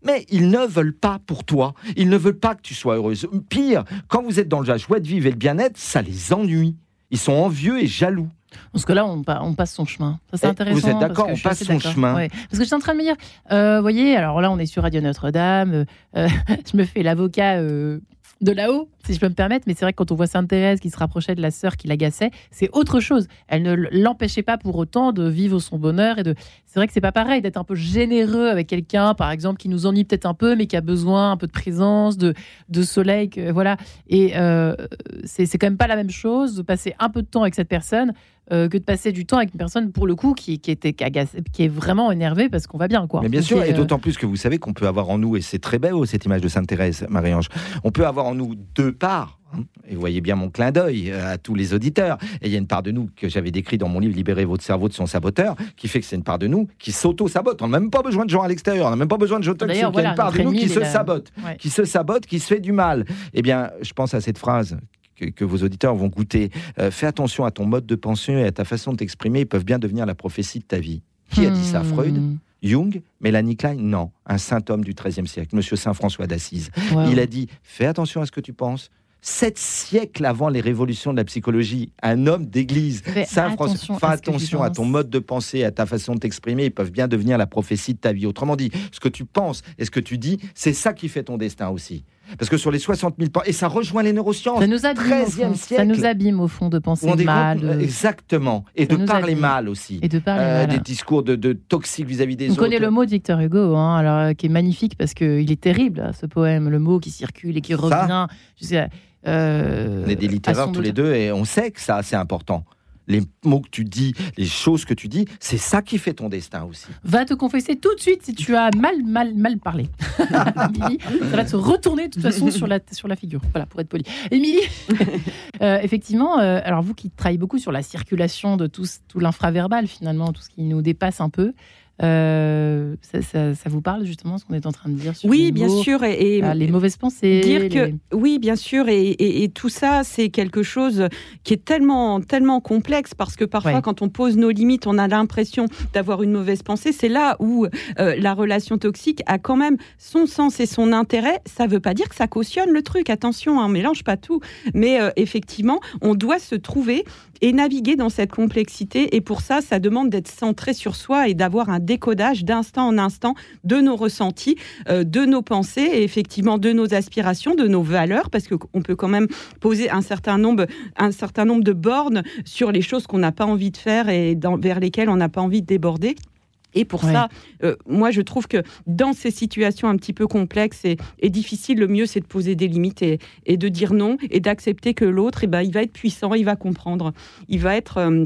mais ils ne veulent pas pour toi. Ils ne veulent pas que tu sois heureuse. Pire, quand vous êtes dans la joie de vivre et le bien-être, ça les ennuie. Ils sont envieux et jaloux. Parce que là, on, on passe son chemin. Ça, c'est intéressant. Vous êtes d'accord, on passe son chemin. Parce que je suis en train de me dire, euh, voyez, alors là, on est sur Radio Notre-Dame. Euh, euh, je me fais l'avocat de là-haut, si je peux me permettre. Mais c'est vrai que quand on voit Sainte Thérèse qui se rapprochait de la sœur qui l'agaçait, c'est autre chose. Elle ne l'empêchait pas pour autant de vivre son bonheur et de. C'est vrai que c'est pas pareil d'être un peu généreux avec quelqu'un, par exemple, qui nous ennuie peut-être un peu, mais qui a besoin un peu de présence, de, de soleil, que, voilà. Et c'est quand même pas la même chose de passer un peu de temps avec cette personne euh, que de passer du temps avec une personne, pour le coup, qui, qui était qui est vraiment énervée parce qu'on va bien. Quoi. Mais bien sûr, et euh, d'autant plus que vous savez qu'on peut avoir en nous, et c'est très beau cette image de Sainte-Thérèse, Marie-Ange, on peut avoir en nous deux parts. Et vous voyez bien mon clin d'œil euh, à tous les auditeurs. Et il y a une part de nous que j'avais décrit dans mon livre Libérer votre cerveau de son saboteur, qui fait que c'est une part de nous qui s'auto-sabote. On n'a même pas besoin de gens à l'extérieur, on n'a même pas besoin de gens toxiques. Il y a une part de nous qui se sabote, qui se sabote, qui se fait du mal. Eh bien, je pense à cette phrase que, vos auditeurs vont goûter. Euh, fais attention à ton mode de pensée et à ta façon de t'exprimer. Ils peuvent bien devenir la prophétie de ta vie. Qui a dit ça hmm. Freud? Jung, Mélanie Klein, non, un saint homme du XIIIe siècle, Monsieur Saint François d'Assise. Il a dit fais attention à ce que tu penses. Sept siècles avant les révolutions de la psychologie, un homme d'église, Saint François, fais attention à ton mode de pensée, à ta façon de t'exprimer, ils peuvent bien devenir la prophétie de ta vie. Autrement dit, ce que tu penses et ce que tu dis, c'est ça qui fait ton destin aussi. Parce que sur les 60 000 et ça rejoint les neurosciences. Ça nous abîme, siècle. Ça nous abîme au fond de penser mal. Exactement. Et de parler mal aussi. Et de parler euh, Des discours de, toxiques vis-à-vis des On autres. On connaît le mot de Victor Hugo, hein, alors, euh, qui est magnifique parce qu'il est terrible, ce poème. Le mot qui circule et qui revient. Euh, on est des littéraires tous les deux et on sait que ça, c'est important les mots que tu dis, les choses que tu dis, c'est ça qui fait ton destin aussi. Va te confesser tout de suite si tu as mal, mal, mal parlé. Émilie, ça va te retourner de toute façon sur la, sur la figure. Voilà, pour être poli. Émilie, euh, effectivement, euh, alors vous qui travaillez beaucoup sur la circulation de tout, tout l'infraverbal, finalement, tout ce qui nous dépasse un peu, euh, ça, vous parle justement ce qu'on est en train de dire sur Oui, les bien sûr. Et, les mauvaises pensées. Dire que oui, bien sûr. Et, tout ça, c'est quelque chose qui est tellement, tellement complexe parce que parfois, quand on pose nos limites, on a l'impression d'avoir une mauvaise pensée. C'est là où euh, la relation toxique a quand même son sens et son intérêt. Ça ne veut pas dire que ça cautionne le truc. Attention, hein, mélange pas tout. Mais euh, effectivement, on doit se trouver et naviguer dans cette complexité. Et pour ça, ça demande d'être centré sur soi et d'avoir un décodage d'instant en instant de nos ressentis, euh, de nos pensées et effectivement de nos aspirations, de nos valeurs, parce qu'on peut quand même poser un certain nombre, un certain nombre de bornes sur les choses qu'on n'a pas envie de faire et vers lesquelles on n'a pas envie de déborder. Et pour ça, euh, moi, je trouve que dans ces situations un petit peu complexes et, difficiles, le mieux, c'est de poser des limites et, de dire non et d'accepter que l'autre, eh ben, il va être puissant, il va comprendre, il va être... Euh,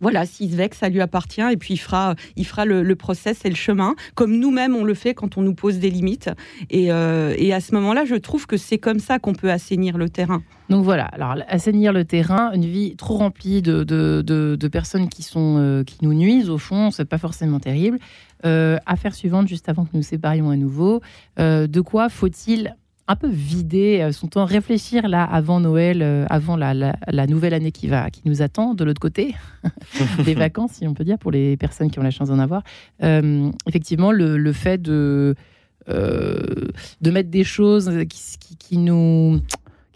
voilà, s'il se vexe, ça lui appartient et puis il fera, il fera le, process et le chemin, comme nous-mêmes on le fait quand on nous pose des limites. Et, euh, à ce moment-là, je trouve que c'est comme ça qu'on peut assainir le terrain. Donc voilà, alors assainir le terrain, une vie trop remplie de, de, personnes qui, sont, euh, qui nous nuisent, au fond, c'est pas forcément terrible. Euh, affaire suivante, juste avant que nous séparions à nouveau, de quoi faut-il un peu vider euh, son temps, réfléchir là avant Noël, euh, avant la, la, nouvelle année qui va, qui nous attend de l'autre côté, des vacances, si on peut dire, pour les personnes qui ont la chance d'en avoir. Euh, effectivement, le, le, fait de de mettre des choses qui, qui nous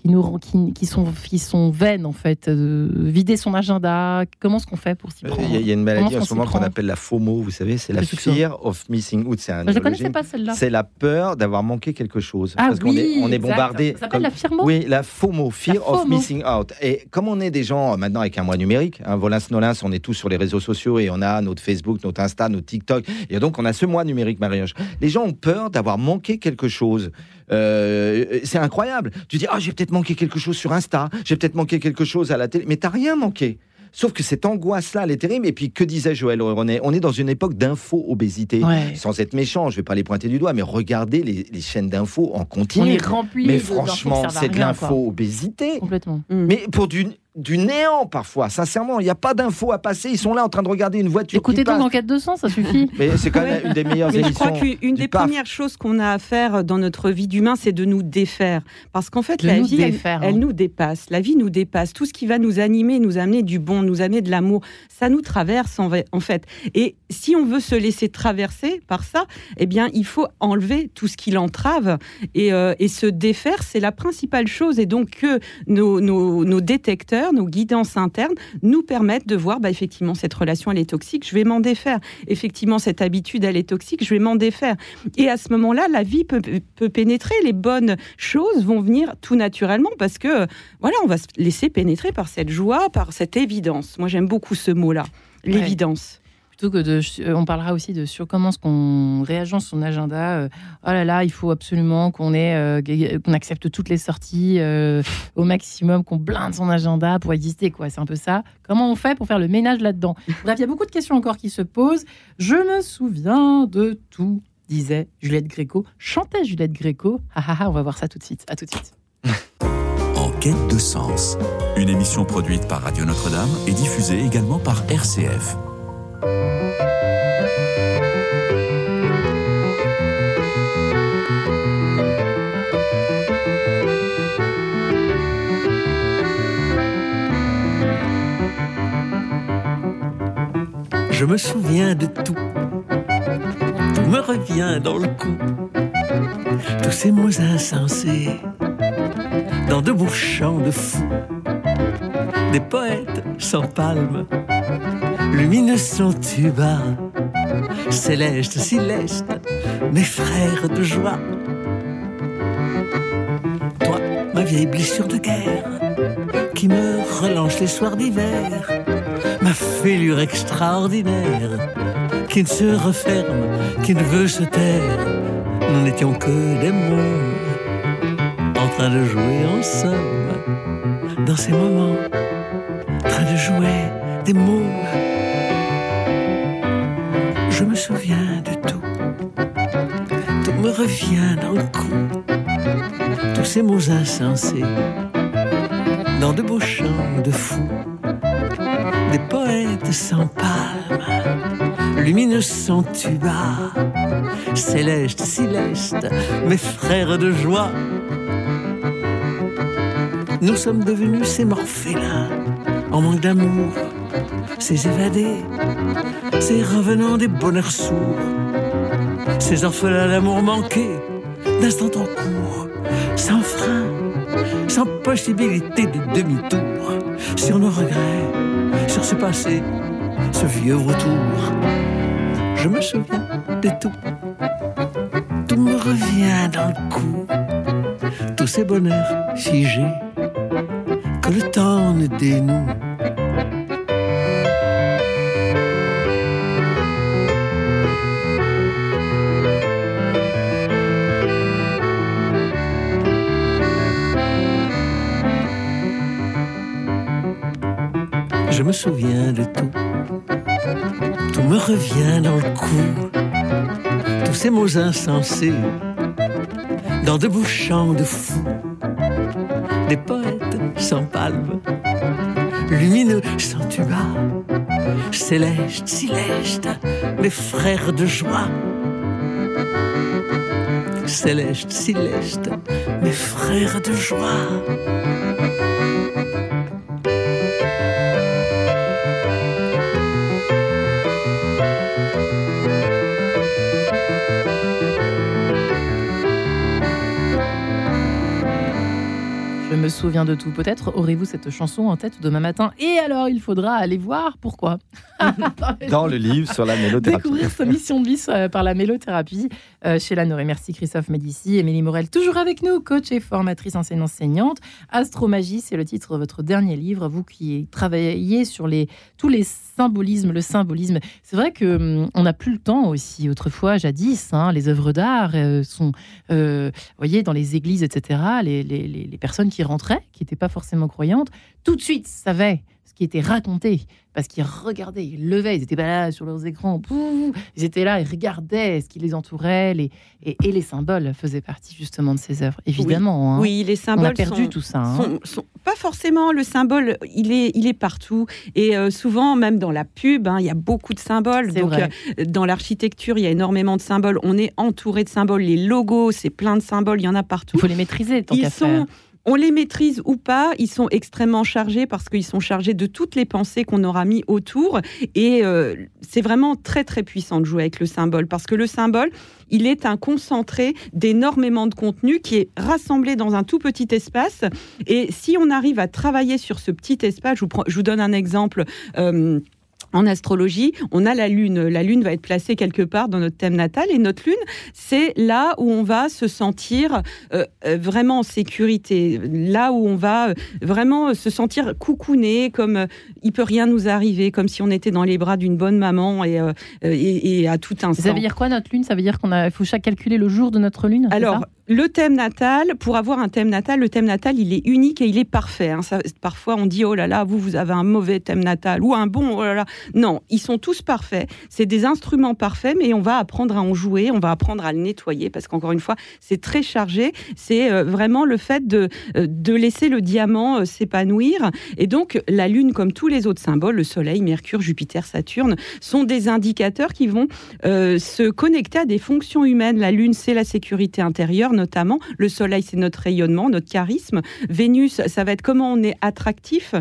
qui, nous, qui, qui, sont, qui sont vaines, en fait. Euh, vider son agenda, comment est-ce qu'on fait pour s'y prendre Il y, a une maladie en ce moment qu'on appelle la FOMO, vous savez, c'est la Fear of Missing Out. Un Je ne connaissais pas celle-là. C'est la peur d'avoir manqué quelque chose. Ah, parce oui, qu'on est, on est bombardé. Ça s'appelle la FIRMO Oui, la FOMO, Fear of Missing Out. Et comme on est des gens, euh, maintenant avec un mois numérique, hein, Volins Nolins, on est tous sur les réseaux sociaux et on a notre Facebook, notre Insta, notre TikTok. Et donc, on a ce mois numérique, marie Les gens ont peur d'avoir manqué quelque chose. Euh, c'est incroyable. Tu dis, ah, j'ai peut-être manqué quelque chose sur Insta, j'ai peut-être manqué quelque chose à la télé, mais t'as rien manqué. Sauf que cette angoisse-là, elle est terrible. Et puis, que disait Joël René On est dans une époque d'info-obésité. Sans être méchant, je ne vais pas les pointer du doigt, mais regardez les, chaînes d'infos en continu. On est rempli Mais franchement, c'est de l'info-obésité. Complètement. Mais pour du, du néant parfois. Sincèrement, il n'y a pas d'infos à passer. Ils sont là en train de regarder une voiture. Écoutez donc en 4 200, ça suffit. Mais c'est quand même une des meilleures Mais émissions. Je crois qu'une des premières choses qu'on a à faire dans notre vie d'humain, c'est de nous défaire. Parce qu'en fait, la vie, elle, hein. nous dépasse. La vie nous dépasse. Tout ce qui va nous animer, nous amener du bon, nous amener de l'amour, ça nous traverse en fait. Et si on veut se laisser traverser par ça, eh bien, il faut enlever tout ce qui l'entrave et, euh, et, se défaire. C'est la principale chose. Et donc que nos, nos, nos détecteurs nos guidances internes nous permettent de voir, bah, effectivement, cette relation, elle est toxique, je vais m'en défaire. Effectivement, cette habitude, elle est toxique, je vais m'en défaire. Et à ce moment-là, la vie peut, pénétrer, les bonnes choses vont venir tout naturellement parce que, voilà, on va se laisser pénétrer par cette joie, par cette évidence. Moi, j'aime beaucoup ce mot-là, l'évidence euh, on parlera aussi de sur comment qu'on réagence son agenda. Euh, oh là là, il faut absolument qu'on euh, qu'on accepte toutes les sorties au maximum, qu'on blinde son agenda pour exister, quoi. C'est un peu ça. Comment on fait pour faire le ménage là-dedans? Bref, il y a beaucoup de questions encore qui se posent. Je me souviens de tout, disait Juliette Gréco. Chantait Juliette Gréco. Ah, on va voir ça tout de suite. À tout de suite. en quête de sens. Une émission produite par Radio Notre-Dame et diffusée également par RCF. Je me souviens de tout. me revient dans le cou. Tous ces mots insensés, dans de beaux de fous, des poètes sans palme, lumineux son tuba, céleste, céleste, mes frères de joie. Toi, ma vieille blessure de guerre, qui me relance les soirs d'hiver, fêlure extraordinaire, qui ne se referme, qui ne veut se taire, nous n'étions que des mots en train de jouer ensemble. Dans ces moments, en train de jouer des mots. Je me souviens de tout, tout me revient dans le cou, tous ces mots insensés, dans de beaux chants de fous, sans palme, lumineux sans tuba, céleste, céleste, mes frères de joie. Nous sommes devenus ces morphélins, en manque d'amour, ces évadés, ces revenants des bonheurs sourds, ces orphelins d'amour manqué, d'instant en cours, sans frein, sans possibilité de demi-tour, sur nos regrets, sur ce passé, ce vieux retour. Je me souviens de tout, tout me revient dans le tous ces bonheurs figés que le temps ne dénoue. Me souviens de tout, tout me revient dans le cou, tous ces mots insensés, dans de beaux chants de fous, des poètes sans palme, lumineux sans tuba, céleste, céleste, mes frères de joie. Céleste, céleste, mes frères de joie. Me souviens de tout. Peut-être aurez-vous cette chanson en tête demain matin. Et alors, il faudra aller voir pourquoi. Dans le livre sur la mélothérapie. Découvrir sa mission de vie euh, par la mélothérapie euh, chez la Merci Christophe Médici. Émilie Morel, toujours avec nous, coach et formatrice enseignante-enseignante. Astromagie, c'est le titre de votre dernier livre. Vous qui travaillez sur les, tous les symbolismes, le symbolisme. C'est vrai que hum, on n'a plus le temps aussi. Autrefois, jadis, hein, les œuvres d'art euh, sont, vous voyez, dans les églises, etc. Les, les, les personnes qui rentraient, qui n'étaient pas forcément croyantes, tout de suite savaient ce qui était raconté parce qu'ils regardaient, ils levaient, ils n'étaient pas là sur leurs écrans, ils étaient là, ils regardaient ce qui les entourait, les, et, les symboles faisaient partie justement de ces œuvres, évidemment. Oui, hein. les symboles. On a perdu tout ça. Hein. Sont, pas forcément le symbole, il est, il est partout, et euh, souvent même dans la pub, hein, il y a beaucoup de symboles. Donc euh, dans l'architecture, il y a énormément de symboles. On est entouré de symboles, les logos, c'est plein de symboles, il y en a partout. Il faut les maîtriser tant qu'à faire on les maîtrise ou pas, ils sont extrêmement chargés parce qu'ils sont chargés de toutes les pensées qu'on aura mis autour. Et euh, c'est vraiment très très puissant de jouer avec le symbole parce que le symbole, il est un concentré d'énormément de contenu qui est rassemblé dans un tout petit espace. Et si on arrive à travailler sur ce petit espace, je vous, donne un exemple. Euh, en astrologie, on a la Lune. La Lune va être placée quelque part dans notre thème natal et notre Lune, c'est là où on va se sentir euh, euh, vraiment en sécurité, là où on va euh, vraiment se sentir coucouné, comme il peut rien nous arriver, comme si on était dans les bras d'une bonne maman et, et, à tout instant. Ça veut dire quoi notre Lune? Ça veut dire qu'on a, faut chaque calculer le jour de notre Lune Alors, le thème natal, pour avoir un thème natal, le thème natal, il est unique et il est parfait. Hein. parfois, on dit, oh là là, vous, vous avez un mauvais thème natal ou un bon, oh là là. Non, ils sont tous parfaits. C'est des instruments parfaits, mais on va apprendre à en jouer, on va apprendre à le nettoyer, parce qu'encore une fois, c'est très chargé. C'est euh, vraiment le fait de, euh, de laisser le diamant euh, s'épanouir. Et donc, la Lune, comme tous les autres symboles, le Soleil, Mercure, Jupiter, Saturne, sont des indicateurs qui vont se connecter à des fonctions humaines. La Lune, c'est la sécurité intérieure notamment. Le Soleil, c'est notre rayonnement, notre charisme. Vénus, ça va être comment on est attractif,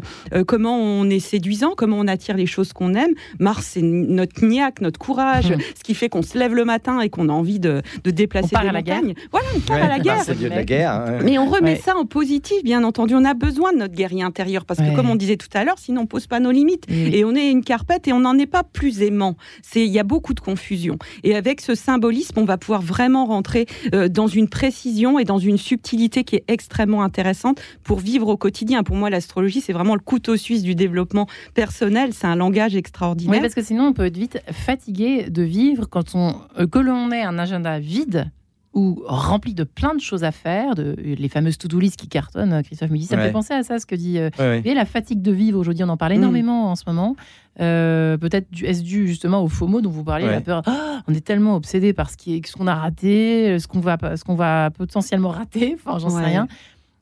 comment on est séduisant, comment on attire les choses qu'on qu'on aime. Mars, c'est notre niaque, notre courage, mmh. ce qui fait qu'on se lève le matin et qu'on a envie de, déplacer on la guerre. Voilà, on part à la guerre. C'est de la guerre. Mais on remet ça en positif, bien entendu. On a besoin de notre guerrier intérieur parce que, comme on disait tout à l'heure, sinon on pose pas nos limites. Et on est une carpette et on n'en est pas plus aimant. Il y a beaucoup de confusion. Et avec ce symbolisme, on va pouvoir vraiment rentrer euh, dans une précision et dans une subtilité qui est extrêmement intéressante pour vivre au quotidien. Pour moi, l'astrologie, c'est vraiment le couteau suisse du développement personnel. C'est un langage extraordinaire. Oui, parce que sinon, on peut être vite fatigué de vivre quand on, euh, que l'on ait un agenda vide ou rempli de plein de choses à faire, de, les fameuses to-do list qui cartonnent, euh, Christophe me dit, ça me fait penser à ça, ce que dit... Euh, la fatigue de vivre, aujourd'hui, on en parle mm. énormément en ce moment. Euh, peut-être est-ce dû justement au FOMO dont vous parliez, la peur. Ah, on est tellement obsédé par ce qu'on a raté, ce qu'on va, ce qu'on va potentiellement rater, enfin j'en sais rien.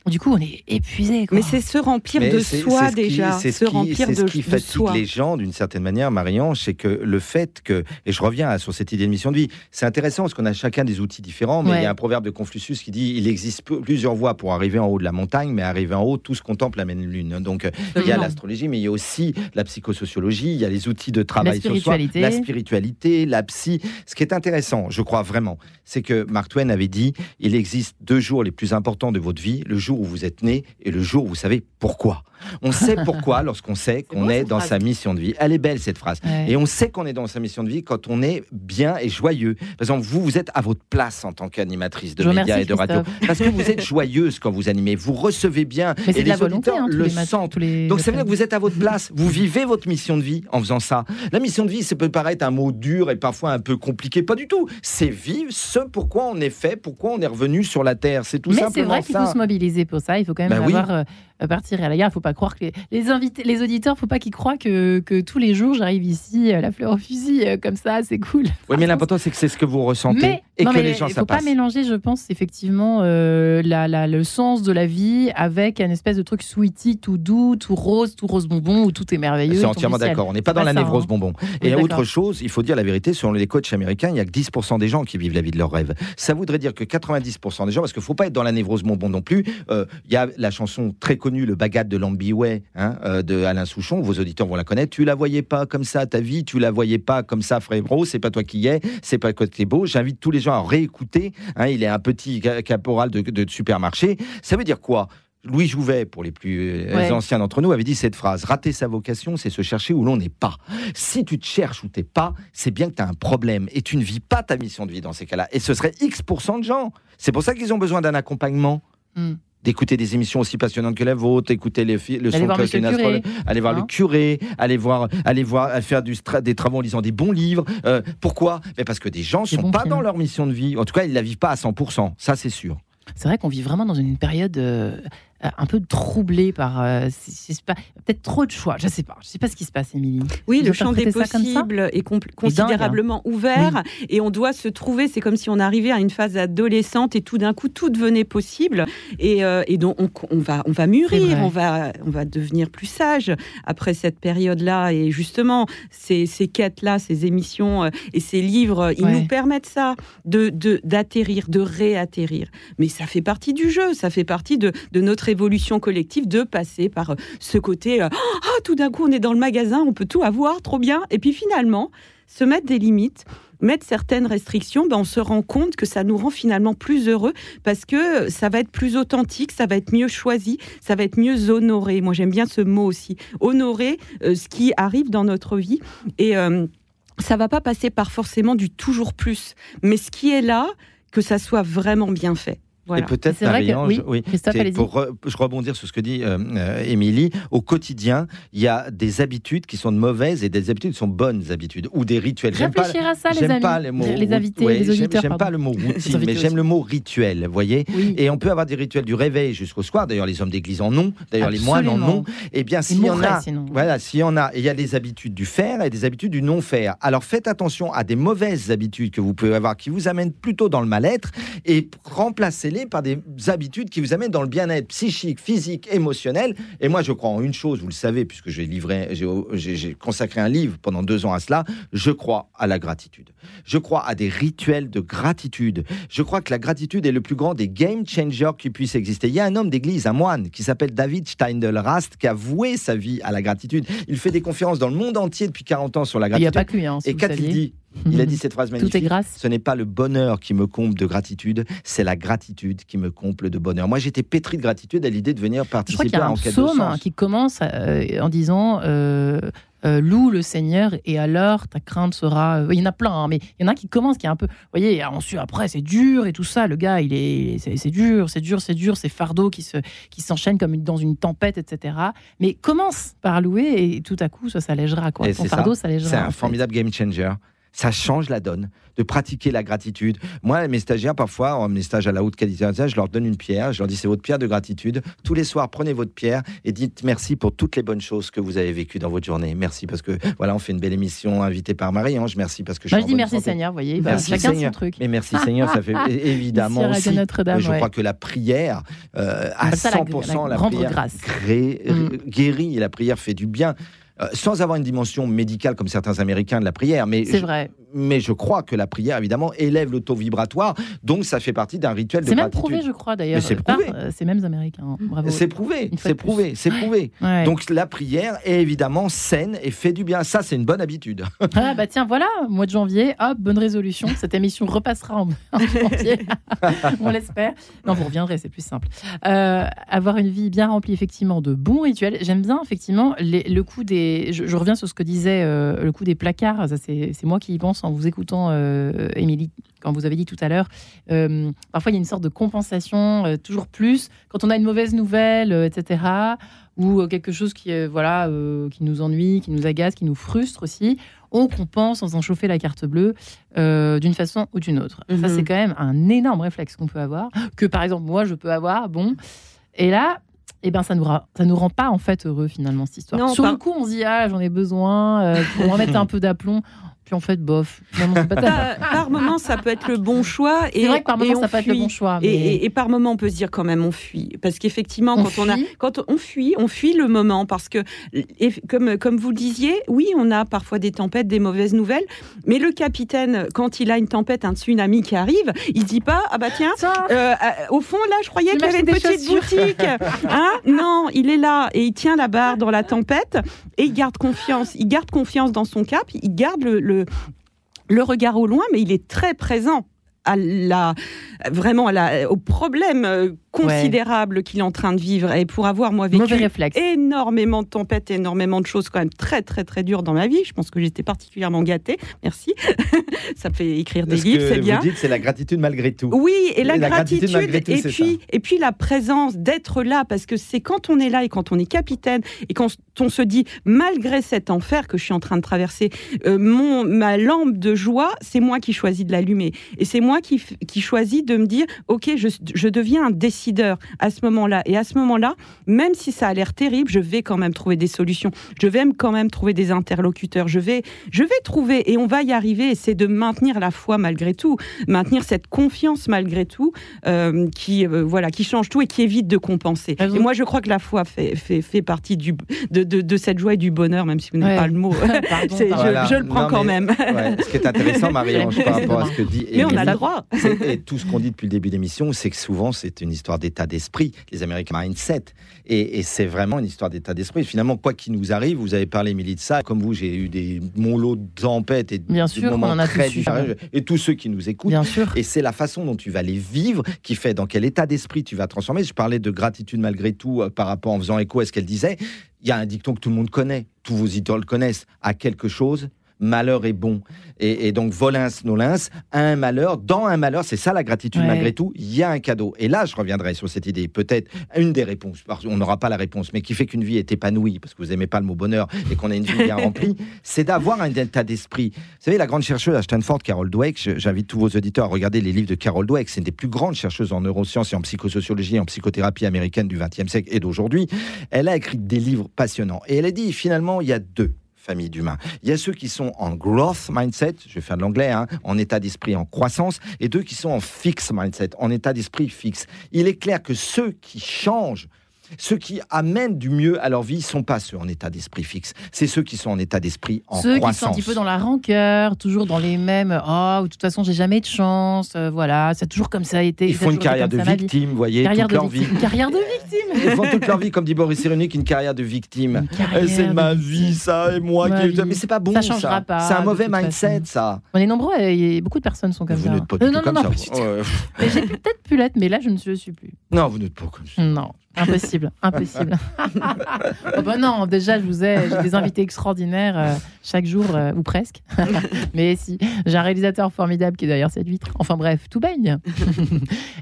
Du coup, on est épuisé. Mais c'est se remplir de soi déjà. C'est se remplir de, ce qui fatigue les gens d'une certaine manière, Marion, c'est que le fait que, et je reviens sur cette idée de mission de vie, c'est intéressant parce qu'on a chacun des outils différents, mais il y a un proverbe de Confucius qui dit il existe plusieurs voies pour arriver en haut de la montagne, mais arriver en haut, tous contemplent la même lune. Donc euh, il y a l'astrologie, mais il y a aussi la psychosociologie, il y a les outils de travail sur soi, la spiritualité, la psy. Ce qui est intéressant, je crois vraiment, c'est que Mark Twain avait dit il existe deux jours les plus importants de votre vie, le jour où vous êtes né et le jour où vous savez pourquoi. On sait pourquoi lorsqu'on sait qu'on est, dans sa mission de vie. Elle est belle cette phrase. Et on sait qu'on est dans sa mission de vie quand on est bien et joyeux. Par exemple, vous, vous êtes à votre place en tant qu'animatrice de médias et de radio. Parce que vous êtes joyeuse quand vous animez. Vous recevez bien. et les auditeurs hein, le sentent. Donc ça veut dire que vous êtes à votre place. Vous vivez votre mission de vie en faisant ça. La mission de vie, ça peut paraître un mot dur et parfois un peu compliqué. Pas du tout. C'est vivre ce pourquoi on est fait, pourquoi on est revenu sur la Terre. C'est tout Mais simplement c'est vrai qu'il faut se mobiliser pour ça. Il faut quand même bah avoir... Euh, partir à la gare. Il faut pas croire que les, invités, les auditeurs, faut pas qu'ils croient que, que, tous les jours j'arrive ici, euh, la fleur au fusil, euh, comme ça, c'est cool. Oui, mais l'important c'est que c'est ce que vous ressentez et que les gens Il faut pas mélanger, je pense, effectivement, euh, la, la, le sens de la vie avec un espèce de truc sweetie, tout doux, tout rose, tout rose bonbon, où tout est merveilleux. C'est entièrement d'accord. On n'est pas dans la névrose hein. bonbon. Et autre chose, il faut dire la vérité, selon les coachs américains, il y a que 10% des gens qui vivent la vie de leur rêve. Ça voudrait dire que 90% des gens, parce qu'il faut pas être dans la névrose bonbon non plus. Il y a la chanson très connue, le bagat de Lambiway hein, euh, de Alain Souchon, vos auditeurs vont la connaître. Tu la voyais pas comme ça ta vie, tu la voyais pas comme ça frérot, c'est pas toi qui y es, c'est pas que es beau. J'invite tous les gens à réécouter. Hein, il est un petit caporal de, supermarché. Ça veut dire quoi? Louis Jouvet, pour les plus euh, anciens d'entre nous, avait dit cette phrase Rater sa vocation, c'est se chercher où l'on n'est pas. Si tu te cherches où t'es pas, c'est bien que tu as un problème et tu ne vis pas ta mission de vie dans ces cas-là. Et ce serait X% de gens. C'est pour ça qu'ils ont besoin d'un accompagnement. Hmm d'écouter des émissions aussi passionnantes que la vôtre, écouter les, le son de aller voir le hein curé, aller voir, aller voir, faire du, des travaux en lisant des bons livres. Euh, pourquoi? Mais Parce que des gens ne sont pas dans leur mission de vie. En tout cas, ils ne la vivent pas à 100%. Ça, c'est sûr. C'est vrai qu'on vit vraiment dans une période euh, un peu troublé par euh, peut-être trop de choix. Je sais pas. Je sais pas ce qui se passe, Émilie. Oui, le champ des possibles est considérablement hein. ouvert et on doit se trouver. C'est comme si on arrivait à une phase adolescente et tout d'un coup tout devenait possible et, euh, et donc on, va on va mûrir, on va on va devenir plus sage après cette période-là et justement ces, ces quêtes-là, ces émissions euh, et ces livres, ils nous permettent ça de d'atterrir, de, de réatterrir. Mais ça fait partie du jeu, ça fait partie de, de notre évolution collective de passer par euh, ce côté euh, ah tout d'un coup on est dans le magasin, on peut tout avoir, trop bien. Et puis finalement, se mettre des limites, mettre certaines restrictions, ben on se rend compte que ça nous rend finalement plus heureux parce que ça va être plus authentique, ça va être mieux choisi, ça va être mieux honoré. Moi j'aime bien ce mot aussi, honorer euh, ce qui arrive dans notre vie et ça va pas passer par forcément du toujours plus, mais ce qui est là, que ça soit vraiment bien fait. Et peut-être, oui, oui pour je rebondir sur ce que dit euh, euh, Émilie, au quotidien, il y a des habitudes qui sont de mauvaises et des habitudes qui sont bonnes habitudes ou des rituels. J'aime pas, à ça, les, pas les, mots, les invités, les auditeurs. J'aime pas le mot routine, mais j'aime le mot rituel, vous voyez Et on peut avoir des rituels du réveil jusqu'au soir. D'ailleurs, les hommes d'église en ont. D'ailleurs, les moines en ont. Et eh bien, s'il y en a, voilà, s'il y en a, il y a des habitudes du faire et des habitudes du non faire. Alors, faites attention à des mauvaises habitudes que vous pouvez avoir qui vous amènent plutôt dans le mal-être et remplacez-les par des habitudes qui vous amènent dans le bien-être psychique, physique, émotionnel. Et moi, je crois en une chose, vous le savez, puisque j'ai livré, j'ai consacré un livre pendant deux ans à cela. Je crois à la gratitude. Je crois à des rituels de gratitude. Je crois que la gratitude est le plus grand des game changers qui puissent exister. Il y a un homme d'église, un moine, qui s'appelle David Steindl-Rast, qui a voué sa vie à la gratitude. Il fait des conférences dans le monde entier depuis 40 ans sur la gratitude. Il n'y a pas que lui, hein, Et quand il dit il a dit cette phrase magnifique. Tout est grâce. Ce n'est pas le bonheur qui me comble de gratitude, c'est la gratitude qui me comble de bonheur. Moi, j'étais pétri de gratitude à l'idée de venir participer Je crois à Enquête de sens. qui commence euh, en disant euh, euh, loue le Seigneur et alors ta crainte sera. Il y en a plein, hein, mais il y en a qui commence qui est un peu. Vous voyez, ensuite après c'est dur et tout ça. Le gars, il est, c'est dur, c'est dur, c'est dur, c'est fardeau qui se, qui s'enchaînent comme dans une tempête, etc. Mais commence par louer et tout à coup ça s'allégera quoi. Ton fardeau s'allégera. C'est un formidable game changer ça change la donne de pratiquer la gratitude. Moi, mes stagiaires, parfois, en mes stages à la haute qualité, je leur donne une pierre, je leur dis c'est votre pierre de gratitude. Tous les soirs, prenez votre pierre et dites merci pour toutes les bonnes choses que vous avez vécues dans votre journée. Merci parce que voilà, on fait une belle émission invitée par Marie-Ange. Merci parce que je, Moi, je dis merci Seigneur, vous voyez, merci chacun Seigneur. son truc. Mais merci Seigneur, ça fait évidemment aussi. Je crois que la prière, euh, à 100%, la, prière grâce. Mm. guérit la prière fait du bien. Euh, sans avoir une dimension médicale comme certains Américains de la prière. Mais c'est vrai. Mais je crois que la prière, évidemment, élève le taux vibratoire, donc ça fait partie d'un rituel de. C'est même prouvé, je crois, d'ailleurs. C'est prouvé. Euh, ces mêmes Américains. Bravo. C'est prouvé, c'est prouvé, c'est prouvé. Donc la prière est évidemment saine et fait du bien. Ça, c'est une bonne habitude. ah bah tiens, voilà, mois de janvier, hop, bonne résolution. Cette émission repassera en, janvier, on l'espère. Non, vous reviendrez, c'est plus simple. Euh, avoir une vie bien remplie, effectivement, de bons rituels. J'aime bien, effectivement, le coup des... Je, reviens sur ce que disait le coup des placards. C'est moi qui y pense en vous écoutant, euh, Émilie, quand vous avez dit tout à l'heure. Euh, parfois, il y a une sorte de compensation, euh, toujours plus. Quand on a une mauvaise nouvelle, etc., ou quelque chose qui, voilà, qui nous ennuie, qui nous agace, qui nous frustre aussi, on compense en faisant chauffer la carte bleue d'une façon ou d'une autre. Ça, mhm. c'est quand même un énorme réflexe qu'on peut avoir, que par exemple, moi, je peux avoir. Bon. Et là, eh ben ça nous ça nous rend pas en fait heureux finalement cette histoire. Sur le coup, on se dit ah j'en ai besoin pour remettre un peu d'aplomb en fait, bof. par, moment, ça peut être le bon choix. C'est vrai que par moment, ça peut être le bon choix. Et, par moment, on peut se dire quand même, on fuit. Parce qu'effectivement, quand on a, quand on fuit, on fuit le moment. Parce que, comme, comme vous le disiez, oui, on a parfois des tempêtes, des mauvaises nouvelles. Mais le capitaine, quand il a une tempête, un tsunami qui arrive, il dit pas, ah bah tiens, euh, euh, au fond, là, je croyais qu'il y avait des petites boutiques. Hein? Non, il est là et il tient la barre dans la tempête et il garde confiance. Il garde confiance dans son cap, il garde le le, regard au loin, mais il est très présent à la, vraiment à la, au problème euh, considérable qu'il est en train de vivre. Et pour avoir, moi, vécu énormément de tempêtes, énormément de choses quand même très, très, très dures dans ma vie, je pense que j'étais particulièrement gâtée. Merci. ça me fait écrire des livres, c'est bien. Vous dites c'est la gratitude malgré tout. Oui, et, la, gratitude, et, puis, et puis la présence d'être là, parce que c'est quand on est là et quand on est capitaine et quand on se dit, malgré cet enfer que je suis en train de traverser, euh, mon, ma lampe de joie, c'est moi qui choisis de l'allumer. Et c'est moi qui, qui choisis de me dire, OK, je, je deviens un décideur à ce moment-là. Et à ce moment-là, même si ça a l'air terrible, je vais quand même trouver des solutions. Je vais quand même trouver des interlocuteurs. Je vais, je vais trouver et on va y arriver. Et c'est de maintenir la foi malgré tout, maintenir cette confiance malgré tout, euh, qui euh, voilà, qui change tout et qui évite de compenser. Et moi, je crois que la foi fait, fait, fait partie du, de, de, cette joie et du bonheur, même si vous n'avez pas le mot. je, le prends quand même. ce qui est intéressant, Marie-Ange, par rapport à ce que dit. Mais on a le droit. Et tout ce qu'on dit depuis le début de l'émission, c'est que souvent, c'est une histoire d'état d'esprit, les Américains mindset. Et, et c'est vraiment une histoire d'état d'esprit. Finalement, quoi qu'il nous arrive, vous avez parlé, Émilie, de ça. Comme vous, j'ai eu des mon lot de tempêtes et Bien sûr, moments en a très. Et tous ceux qui nous écoutent. Bien sûr. Et c'est la façon dont tu vas les vivre qui fait dans quel état d'esprit tu vas transformer. Je parlais de gratitude malgré tout euh, par rapport en faisant écho à ce qu'elle disait. Il y a un dicton que tout le monde connaît, tous vos idoles connaissent. À quelque chose, malheur est bon. Et, donc, volins, nolins, un malheur, dans un malheur, c'est ça la gratitude malgré tout, il y a un cadeau. Et là, je reviendrai sur cette idée, peut-être une des réponses, on n'aura pas la réponse, mais qui fait qu'une vie est épanouie, parce que vous n'aimez pas le mot bonheur, et qu'on a une vie bien remplie, c'est d'avoir un état d'esprit. Vous savez, la grande chercheuse à Stanford, Carol Dweck, j'invite tous vos auditeurs à regarder les livres de Carol Dweck, c'est une des plus grandes chercheuses en neurosciences et en psychosociologie et en psychothérapie américaine du XXe siècle et d'aujourd'hui. Elle a écrit des livres passionnants. Et elle a dit, finalement, il y a deux d'humains. Il y a ceux qui sont en growth mindset, je vais faire de l'anglais, hein, en état d'esprit en croissance, et deux qui sont en fixed mindset, en état d'esprit fixe. Il est clair que ceux qui changent ceux qui amènent du mieux à leur vie ne sont pas ceux en état d'esprit fixe. C'est ceux qui sont en état d'esprit en ceux croissance. Ceux qui sont un petit peu dans la rancœur, toujours dans les mêmes. Oh, de toute façon, j'ai jamais de chance. Euh, voilà, c'est toujours comme ça a été. Ils font une carrière de victime, vous voyez, carrière toute leur vie. Une carrière de victime. Ils font toute leur vie, comme dit Boris Cyrulnik, une carrière de victime. Eh, c'est ma vie, ça, et moi qui. Vie. Mais c'est pas bon, ça. changera pas. C'est un mauvais mindset, ça. On est nombreux et beaucoup de personnes sont comme vous ça. Vous n'êtes pas du tout comme ça. J'ai peut-être pu l'être, mais là, je ne suis plus. Non, vous n'êtes pas comme ça. Non. Impossible, impossible. oh ben non, déjà, je vous ai, j'ai des invités extraordinaires euh, chaque jour, euh, ou presque. Mais si, j'ai un réalisateur formidable qui est derrière cette vitre. Enfin bref, tout baigne.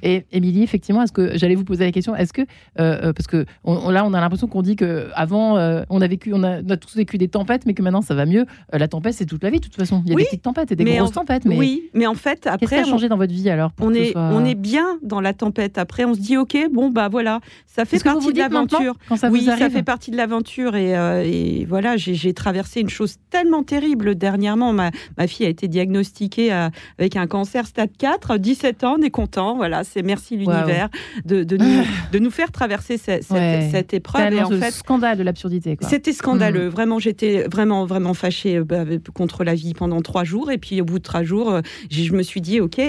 Et Émilie, effectivement, est-ce que j'allais vous poser la question, est-ce que, euh, parce que on, là, on a l'impression qu'on dit que avant, on a vécu, on a, on a, tous vécu des tempêtes, mais que maintenant ça va mieux. la tempête, c'est toute la vie, de toute façon. Il y a oui, des petites tempêtes et des grosses en, tempêtes. Mais oui, mais en fait, après, qu'est-ce qui a changé dans votre vie alors On est, on est bien dans la tempête. Après, on se dit, ok, bon bah voilà, ça fait partie de l'aventure. Oui, ça fait partie de l'aventure. Et, euh, et, voilà, j'ai traversé une chose tellement terrible dernièrement. Ma, ma fille a été diagnostiquée euh, avec un cancer stade 4, 17 ans, on est content. Voilà, c'est merci l'univers de, de, nous, de nous faire traverser cette, cette, cette épreuve. Et en fait, scandale de l'absurdité. C'était scandaleux. Mmh. Vraiment, j'étais vraiment, vraiment fâchée euh, contre la vie pendant trois jours. Et puis, au bout de trois jours, je me suis dit, OK,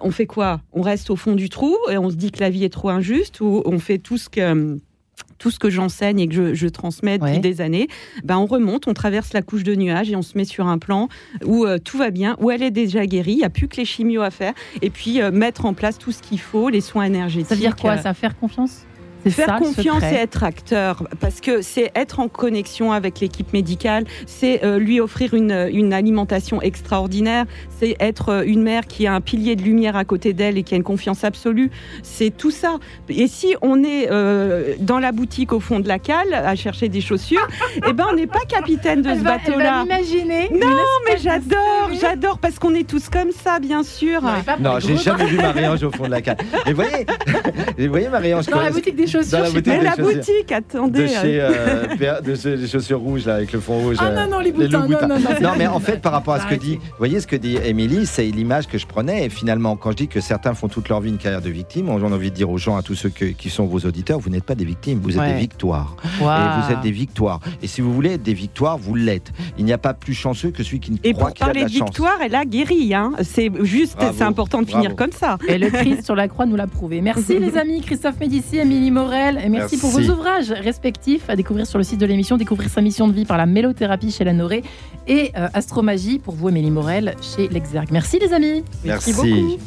on fait quoi? On reste au fond du trou et on se dit que la vie est trop injuste ou on fait tout ce que tout ce que j'enseigne et que je, transmets depuis des années, ben on remonte, on traverse la couche de nuages et on se met sur un plan où euh, tout va bien, où elle est déjà guérie, il n'y a plus que les chimios à faire, et puis euh, mettre en place tout ce qu'il faut, les soins énergétiques. Ça veut dire quoi? Ça faire confiance? Faire confiance et être acteur, parce que c'est être en connexion avec l'équipe médicale, c'est euh, lui offrir une, une, alimentation extraordinaire, c'est être euh, une mère qui a un pilier de lumière à côté d'elle et qui a une confiance absolue. C'est tout ça. Et si on est euh, dans la boutique au fond de la cale à chercher des chaussures, eh ben on n'est pas capitaine de ce bateau-là. Imaginer. Non, mais j'adore, j'adore parce qu'on est tous comme ça, bien sûr. Non, j'ai jamais vu Marie-Ange au fond de la cale. Et vous voyez, vous voyez Marie-Ange dans la boutique des dans la boutique, mais la boutique, attendez. De chez, euh, de chez, les chaussures rouges, là, avec le fond rouge. Ah non, non, les boutins. Les non, non, non, non, mais en fait, par rapport à ce que dit, vous voyez ce que dit Émilie, c'est l'image que je prenais. Et finalement, quand je dis que certains font toute leur vie une carrière de victime, j'ai envie de dire aux gens, à tous ceux qui sont vos auditeurs, vous n'êtes pas des victimes, vous êtes ouais. des victoires. Wow. Et vous êtes des victoires. Et si vous voulez être des victoires, vous l'êtes. Il n'y a pas plus chanceux que celui qui ne et croit qu'il a de la chance. Et pour parler victoire, elle a guéri. Hein. C'est juste, c'est important de bravo. finir comme ça. Et le Christ sur la croix nous l'a prouvé. Merci les amis, Christophe Médici, Émilie Morel, et merci, merci. pour vos ouvrages respectifs à découvrir sur le site de l'émission, découvrir sa mission de vie par la mélothérapie chez la Norée et euh, Astromagie pour vous, Émilie Morel, chez l'Exergue. Merci les amis. Merci, merci beaucoup.